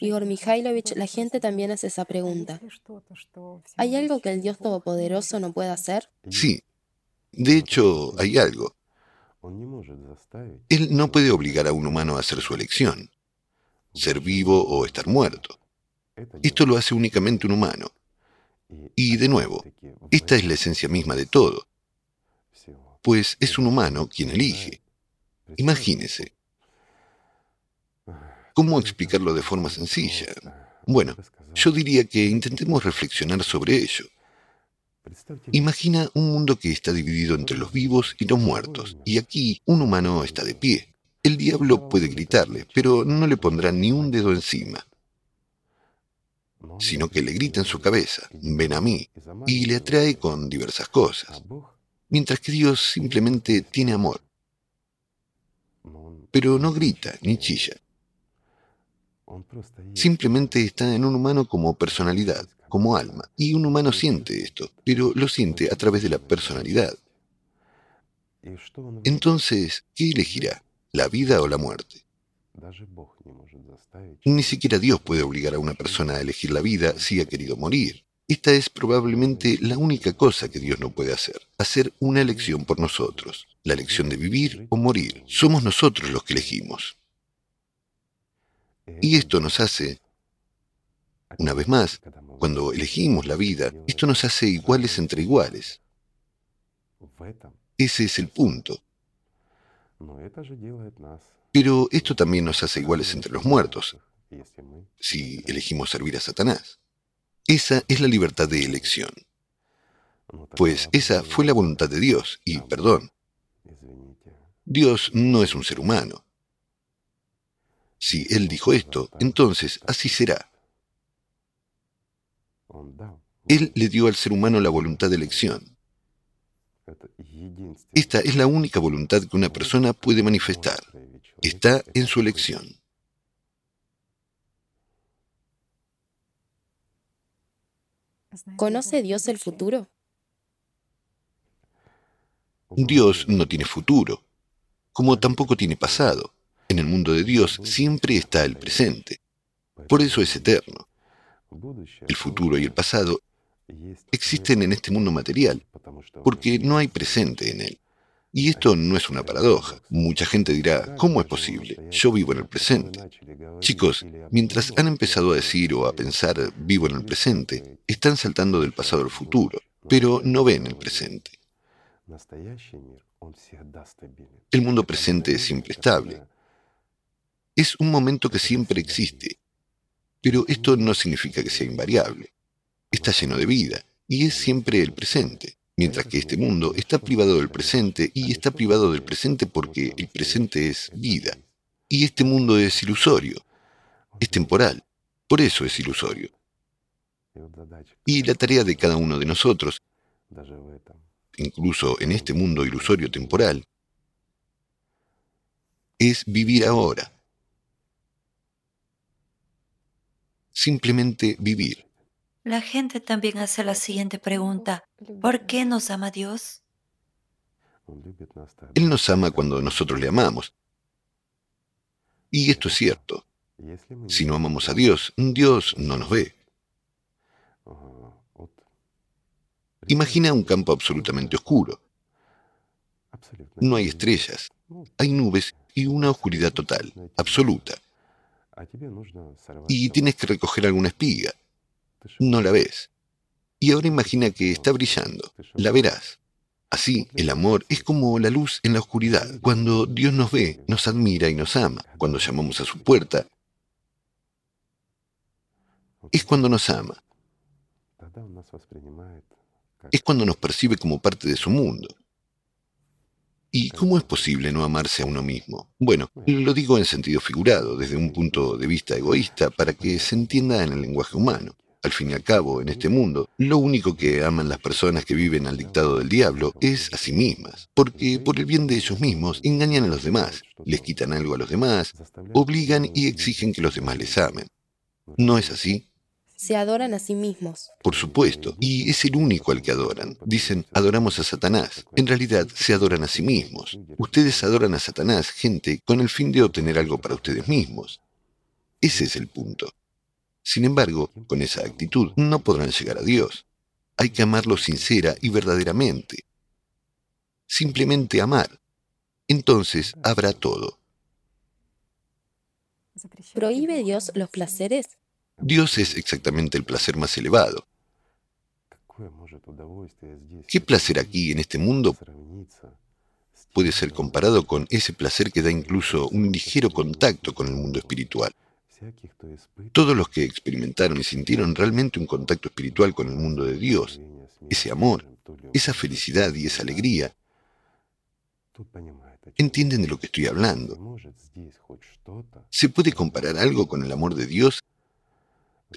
Igor Mikhailovich, la gente también hace esa pregunta. ¿Hay algo que el Dios Todopoderoso no pueda hacer? Sí. De hecho, hay algo. Él no puede obligar a un humano a hacer su elección, ser vivo o estar muerto. Esto lo hace únicamente un humano. Y de nuevo, esta es la esencia misma de todo, pues es un humano quien elige. Imagínese. ¿Cómo explicarlo de forma sencilla? Bueno, yo diría que intentemos reflexionar sobre ello. Imagina un mundo que está dividido entre los vivos y los muertos, y aquí un humano está de pie. El diablo puede gritarle, pero no le pondrá ni un dedo encima, sino que le grita en su cabeza, ven a mí, y le atrae con diversas cosas, mientras que Dios simplemente tiene amor, pero no grita ni chilla. Simplemente está en un humano como personalidad, como alma. Y un humano siente esto, pero lo siente a través de la personalidad. Entonces, ¿qué elegirá? ¿La vida o la muerte? Ni siquiera Dios puede obligar a una persona a elegir la vida si ha querido morir. Esta es probablemente la única cosa que Dios no puede hacer, hacer una elección por nosotros, la elección de vivir o morir. Somos nosotros los que elegimos. Y esto nos hace, una vez más, cuando elegimos la vida, esto nos hace iguales entre iguales. Ese es el punto. Pero esto también nos hace iguales entre los muertos, si elegimos servir a Satanás. Esa es la libertad de elección. Pues esa fue la voluntad de Dios, y perdón, Dios no es un ser humano. Si Él dijo esto, entonces así será. Él le dio al ser humano la voluntad de elección. Esta es la única voluntad que una persona puede manifestar. Está en su elección. ¿Conoce Dios el futuro? Dios no tiene futuro, como tampoco tiene pasado. En el mundo de Dios siempre está el presente. Por eso es eterno. El futuro y el pasado existen en este mundo material, porque no hay presente en él. Y esto no es una paradoja. Mucha gente dirá, ¿cómo es posible? Yo vivo en el presente. Chicos, mientras han empezado a decir o a pensar vivo en el presente, están saltando del pasado al futuro, pero no ven el presente. El mundo presente es siempre estable. Es un momento que siempre existe, pero esto no significa que sea invariable. Está lleno de vida y es siempre el presente, mientras que este mundo está privado del presente y está privado del presente porque el presente es vida. Y este mundo es ilusorio, es temporal, por eso es ilusorio. Y la tarea de cada uno de nosotros, incluso en este mundo ilusorio temporal, es vivir ahora, simplemente vivir. La gente también hace la siguiente pregunta. ¿Por qué nos ama Dios? Él nos ama cuando nosotros le amamos. Y esto es cierto. Si no amamos a Dios, Dios no nos ve. Imagina un campo absolutamente oscuro. No hay estrellas, hay nubes y una oscuridad total, absoluta y tienes que recoger alguna espiga. No la ves. Y ahora imagina que está brillando. La verás. Así, el amor es como la luz en la oscuridad. Cuando Dios nos ve, nos admira y nos ama. Cuando llamamos a su puerta, es cuando nos ama. Es cuando nos percibe como parte de su mundo. ¿Y cómo es posible no amarse a uno mismo? Bueno, lo digo en sentido figurado, desde un punto de vista egoísta, para que se entienda en el lenguaje humano. Al fin y al cabo, en este mundo, lo único que aman las personas que viven al dictado del diablo es a sí mismas, porque por el bien de ellos mismos engañan a los demás, les quitan algo a los demás, obligan y exigen que los demás les amen. ¿No es así? se adoran a sí mismos. Por supuesto, y es el único al que adoran. Dicen, adoramos a Satanás. En realidad, se adoran a sí mismos. Ustedes adoran a Satanás, gente, con el fin de obtener algo para ustedes mismos. Ese es el punto. Sin embargo, con esa actitud no podrán llegar a Dios. Hay que amarlo sincera y verdaderamente. simplemente amar. Entonces habrá todo. ¿Prohíbe Dios los placeres? Dios es exactamente el placer más elevado. ¿Qué placer aquí en este mundo puede ser comparado con ese placer que da incluso un ligero contacto con el mundo espiritual? Todos los que experimentaron y sintieron realmente un contacto espiritual con el mundo de Dios, ese amor, esa felicidad y esa alegría, entienden de lo que estoy hablando. ¿Se puede comparar algo con el amor de Dios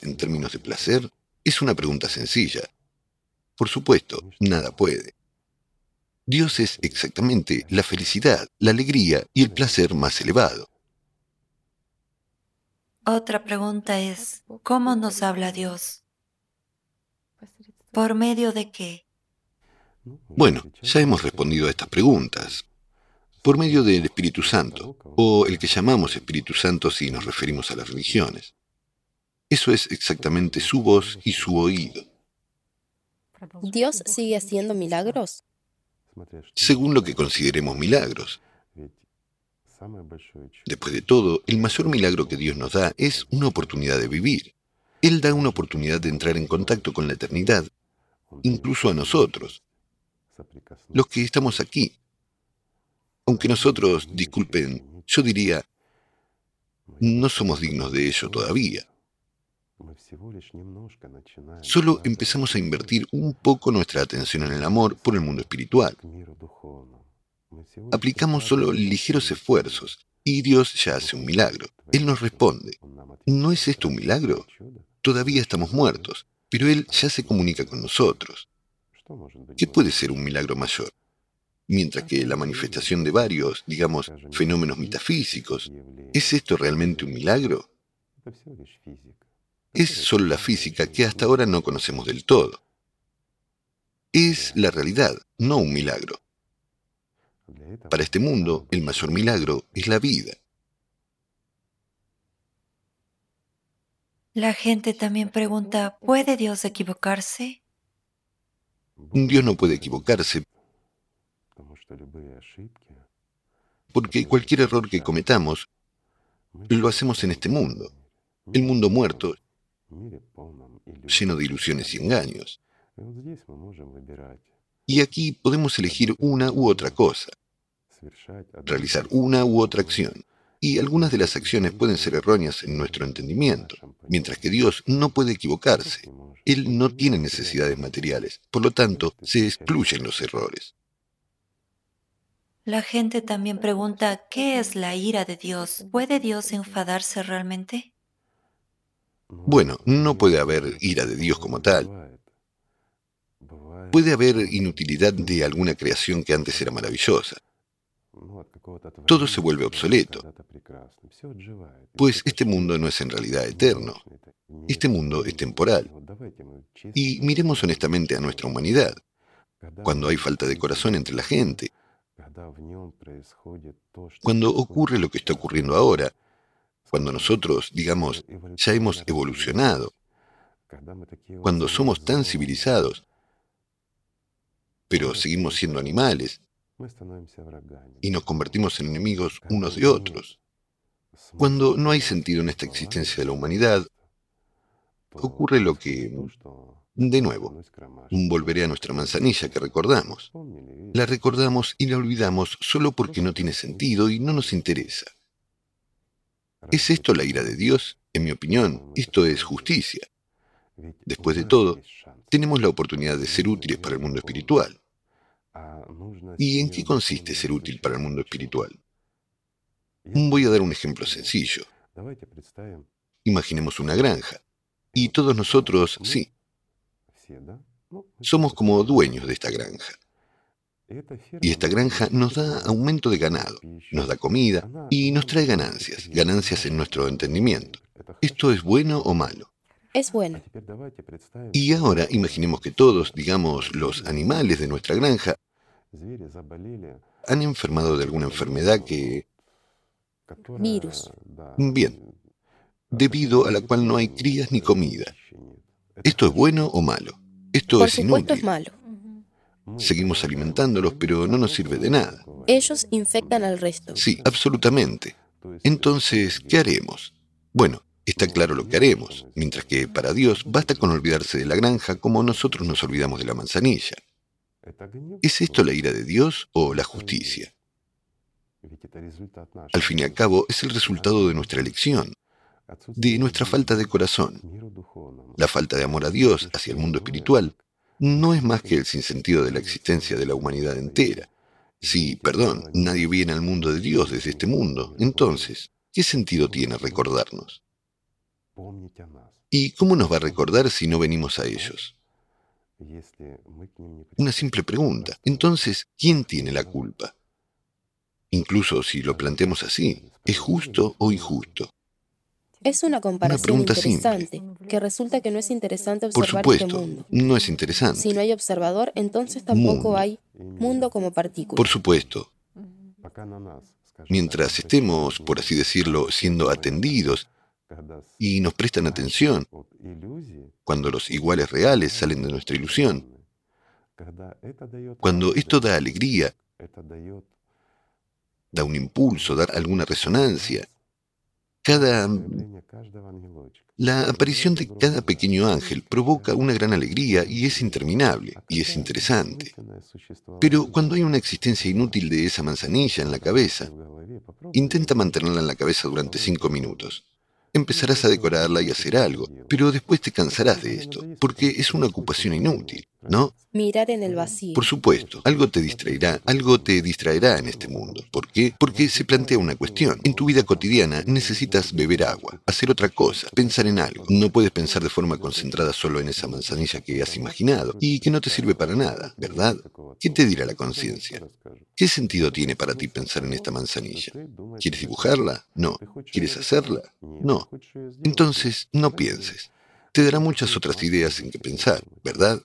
en términos de placer? Es una pregunta sencilla. Por supuesto, nada puede. Dios es exactamente la felicidad, la alegría y el placer más elevado. Otra pregunta es, ¿cómo nos habla Dios? ¿Por medio de qué? Bueno, ya hemos respondido a estas preguntas. Por medio del Espíritu Santo, o el que llamamos Espíritu Santo si nos referimos a las religiones. Eso es exactamente su voz y su oído. ¿Dios sigue haciendo milagros? Según lo que consideremos milagros. Después de todo, el mayor milagro que Dios nos da es una oportunidad de vivir. Él da una oportunidad de entrar en contacto con la eternidad, incluso a nosotros, los que estamos aquí. Aunque nosotros, disculpen, yo diría, no somos dignos de ello todavía. Solo empezamos a invertir un poco nuestra atención en el amor por el mundo espiritual. Aplicamos solo ligeros esfuerzos y Dios ya hace un milagro. Él nos responde, ¿no es esto un milagro? Todavía estamos muertos, pero Él ya se comunica con nosotros. ¿Qué puede ser un milagro mayor? Mientras que la manifestación de varios, digamos, fenómenos metafísicos, ¿es esto realmente un milagro? Es solo la física que hasta ahora no conocemos del todo. Es la realidad, no un milagro. Para este mundo, el mayor milagro es la vida. La gente también pregunta, ¿puede Dios equivocarse? Dios no puede equivocarse porque cualquier error que cometamos lo hacemos en este mundo, el mundo muerto, lleno de ilusiones y engaños. Y aquí podemos elegir una u otra cosa, realizar una u otra acción. Y algunas de las acciones pueden ser erróneas en nuestro entendimiento, mientras que Dios no puede equivocarse. Él no tiene necesidades materiales, por lo tanto, se excluyen los errores. La gente también pregunta, ¿qué es la ira de Dios? ¿Puede Dios enfadarse realmente? Bueno, no puede haber ira de Dios como tal. Puede haber inutilidad de alguna creación que antes era maravillosa. Todo se vuelve obsoleto, pues este mundo no es en realidad eterno. Este mundo es temporal. Y miremos honestamente a nuestra humanidad. Cuando hay falta de corazón entre la gente, cuando ocurre lo que está ocurriendo ahora, cuando nosotros, digamos, ya hemos evolucionado, cuando somos tan civilizados, pero seguimos siendo animales y nos convertimos en enemigos unos de otros. Cuando no hay sentido en esta existencia de la humanidad, ocurre lo que, de nuevo, volveré a nuestra manzanilla que recordamos. La recordamos y la olvidamos solo porque no tiene sentido y no nos interesa. ¿Es esto la ira de Dios? En mi opinión, esto es justicia. Después de todo, tenemos la oportunidad de ser útiles para el mundo espiritual. ¿Y en qué consiste ser útil para el mundo espiritual? Voy a dar un ejemplo sencillo. Imaginemos una granja. Y todos nosotros, sí, somos como dueños de esta granja. Y esta granja nos da aumento de ganado, nos da comida y nos trae ganancias, ganancias en nuestro entendimiento. ¿Esto es bueno o malo? Es bueno. Y ahora imaginemos que todos, digamos, los animales de nuestra granja, han enfermado de alguna enfermedad que... Virus. Bien, debido a la cual no hay crías ni comida. ¿Esto es bueno o malo? Esto Por es supuesto inútil. es malo. Seguimos alimentándolos, pero no nos sirve de nada. Ellos infectan al resto. Sí, absolutamente. Entonces, ¿qué haremos? Bueno, está claro lo que haremos, mientras que para Dios basta con olvidarse de la granja como nosotros nos olvidamos de la manzanilla. ¿Es esto la ira de Dios o la justicia? Al fin y al cabo, es el resultado de nuestra elección, de nuestra falta de corazón. La falta de amor a Dios hacia el mundo espiritual no es más que el sinsentido de la existencia de la humanidad entera. Si, perdón, nadie viene al mundo de Dios desde este mundo, entonces, ¿qué sentido tiene recordarnos? ¿Y cómo nos va a recordar si no venimos a ellos? Una simple pregunta. Entonces, ¿quién tiene la culpa? Incluso si lo planteamos así, ¿es justo o injusto? Es una comparación interesante, que resulta que no es interesante observar Por este supuesto, mundo. no es interesante. Si no hay observador, entonces tampoco Mundo. hay mundo como partícula. Por supuesto, mientras estemos, por así decirlo, siendo atendidos y nos prestan atención, cuando los iguales reales salen de nuestra ilusión, cuando esto da alegría, da un impulso, da alguna resonancia, cada la aparición de cada pequeño ángel provoca una gran alegría y es interminable y es interesante. Pero cuando hay una existencia inútil de esa manzanilla en la cabeza, intenta mantenerla en la cabeza durante cinco minutos. Empezarás a decorarla y hacer algo, pero después te cansarás de esto, porque es una ocupación inútil, ¿no? Mirar en el vacío. Por supuesto, algo te distraerá, algo te distraerá en este mundo. ¿Por qué? Porque se plantea una cuestión. En tu vida cotidiana necesitas beber agua, hacer otra cosa, pensar en algo. No puedes pensar de forma concentrada solo en esa manzanilla que has imaginado y que no te sirve para nada, ¿verdad? ¿Qué te dirá la conciencia? ¿Qué sentido tiene para ti pensar en esta manzanilla? ¿Quieres dibujarla? No. ¿Quieres hacerla? No. Entonces, no pienses. Te dará muchas otras ideas en que pensar, ¿verdad?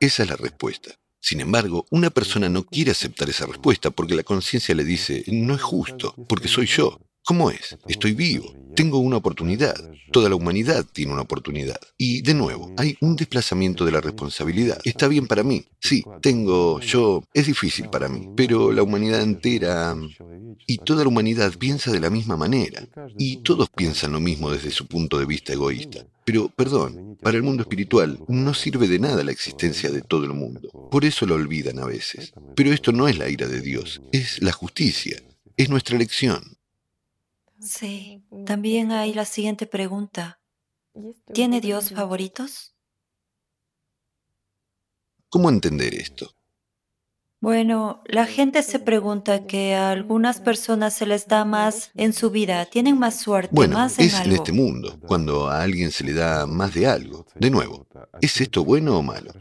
Esa es la respuesta. Sin embargo, una persona no quiere aceptar esa respuesta porque la conciencia le dice, no es justo, porque soy yo. ¿Cómo es? Estoy vivo, tengo una oportunidad, toda la humanidad tiene una oportunidad. Y de nuevo, hay un desplazamiento de la responsabilidad. Está bien para mí, sí, tengo, yo, es difícil para mí, pero la humanidad entera y toda la humanidad piensa de la misma manera. Y todos piensan lo mismo desde su punto de vista egoísta. Pero, perdón, para el mundo espiritual no sirve de nada la existencia de todo el mundo. Por eso lo olvidan a veces. Pero esto no es la ira de Dios, es la justicia, es nuestra elección. Sí, también hay la siguiente pregunta. ¿Tiene Dios favoritos? ¿Cómo entender esto? Bueno, la gente se pregunta que a algunas personas se les da más en su vida, tienen más suerte, Bueno, más en es en este mundo, cuando a alguien se le da más de algo. De nuevo, ¿es esto bueno o malo?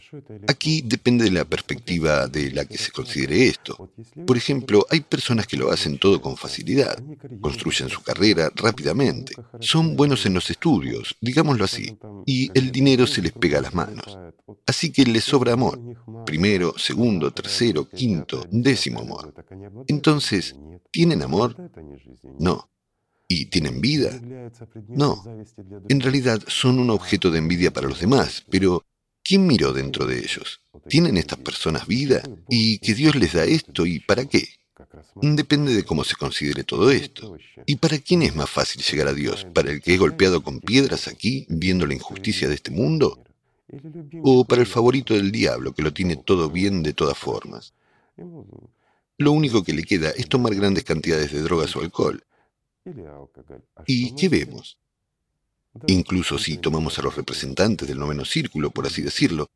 Aquí depende de la perspectiva de la que se considere esto. Por ejemplo, hay personas que lo hacen todo con facilidad, construyen su carrera rápidamente, son buenos en los estudios, digámoslo así, y el dinero se les pega a las manos. Así que les sobra amor. Primero, segundo, tercero, quinto, décimo amor. Entonces, ¿tienen amor? No. ¿Y tienen vida? No. En realidad son un objeto de envidia para los demás, pero ¿quién miró dentro de ellos? ¿Tienen estas personas vida? ¿Y que Dios les da esto? ¿Y para qué? Depende de cómo se considere todo esto. ¿Y para quién es más fácil llegar a Dios? ¿Para el que es golpeado con piedras aquí, viendo la injusticia de este mundo? ¿O para el favorito del diablo, que lo tiene todo bien de todas formas? Lo único que le queda es tomar grandes cantidades de drogas o alcohol. ¿Y qué vemos? Incluso si tomamos a los representantes del noveno círculo, por así decirlo,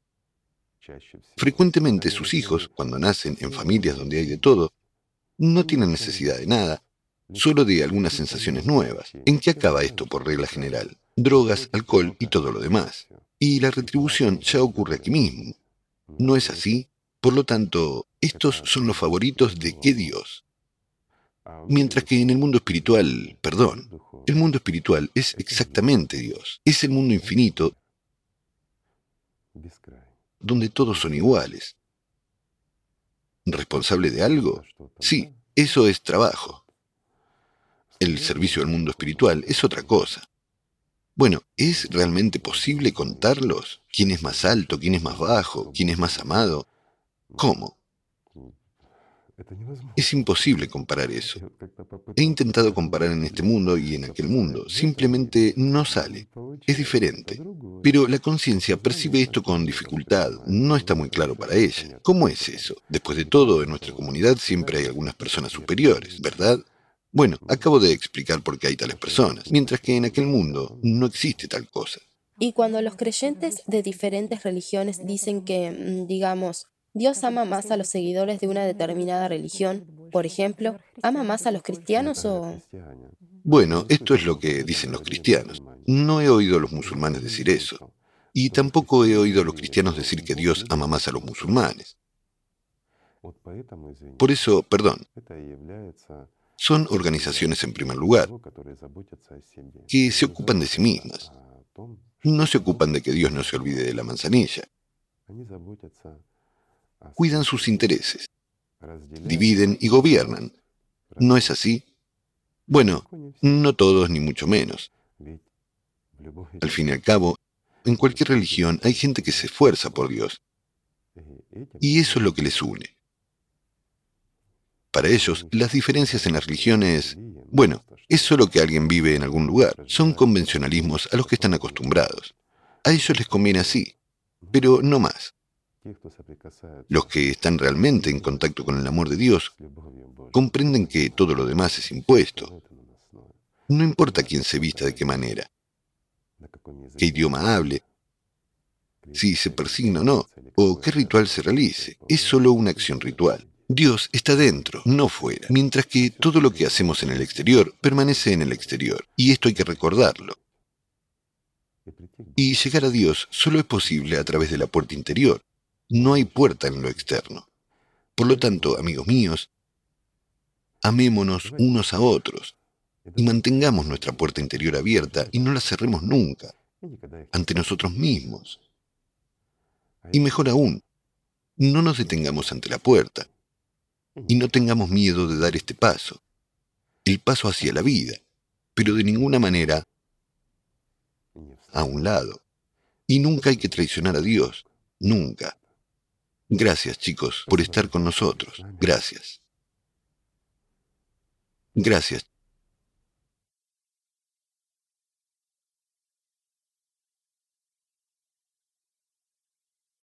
frecuentemente sus hijos, cuando nacen en familias donde hay de todo, no tienen necesidad de nada, solo de algunas sensaciones nuevas. ¿En qué acaba esto por regla general? Drogas, alcohol y todo lo demás. Y la retribución ya ocurre aquí mismo. ¿No es así? Por lo tanto, estos son los favoritos de qué Dios. Mientras que en el mundo espiritual, perdón, el mundo espiritual es exactamente Dios. Es el mundo infinito donde todos son iguales. ¿Responsable de algo? Sí, eso es trabajo. El servicio al mundo espiritual es otra cosa. Bueno, ¿es realmente posible contarlos? ¿Quién es más alto? ¿Quién es más bajo? ¿Quién es más amado? ¿Cómo? Es imposible comparar eso. He intentado comparar en este mundo y en aquel mundo. Simplemente no sale. Es diferente. Pero la conciencia percibe esto con dificultad. No está muy claro para ella. ¿Cómo es eso? Después de todo, en nuestra comunidad siempre hay algunas personas superiores, ¿verdad? Bueno, acabo de explicar por qué hay tales personas, mientras que en aquel mundo no existe tal cosa. Y cuando los creyentes de diferentes religiones dicen que, mm, digamos, Dios ama más a los seguidores de una determinada religión, por ejemplo, ¿ama más a los cristianos o...? Bueno, esto es lo que dicen los cristianos. No he oído a los musulmanes decir eso. Y tampoco he oído a los cristianos decir que Dios ama más a los musulmanes. Por eso, perdón, son organizaciones en primer lugar, que se ocupan de sí mismas. No se ocupan de que Dios no se olvide de la manzanilla. Cuidan sus intereses, dividen y gobiernan. ¿No es así? Bueno, no todos ni mucho menos. Al fin y al cabo, en cualquier religión hay gente que se esfuerza por Dios. Y eso es lo que les une. Para ellos, las diferencias en las religiones, bueno, es solo que alguien vive en algún lugar. Son convencionalismos a los que están acostumbrados. A ellos les conviene así, pero no más. Los que están realmente en contacto con el amor de Dios comprenden que todo lo demás es impuesto. No importa quién se vista de qué manera, qué idioma hable, si se persigna o no, o qué ritual se realice. Es solo una acción ritual. Dios está dentro, no fuera, mientras que todo lo que hacemos en el exterior permanece en el exterior, y esto hay que recordarlo. Y llegar a Dios solo es posible a través de la puerta interior, no hay puerta en lo externo. Por lo tanto, amigos míos, amémonos unos a otros y mantengamos nuestra puerta interior abierta y no la cerremos nunca ante nosotros mismos. Y mejor aún, no nos detengamos ante la puerta, y no tengamos miedo de dar este paso, el paso hacia la vida, pero de ninguna manera a un lado. Y nunca hay que traicionar a Dios, nunca. Gracias chicos por estar con nosotros, gracias. Gracias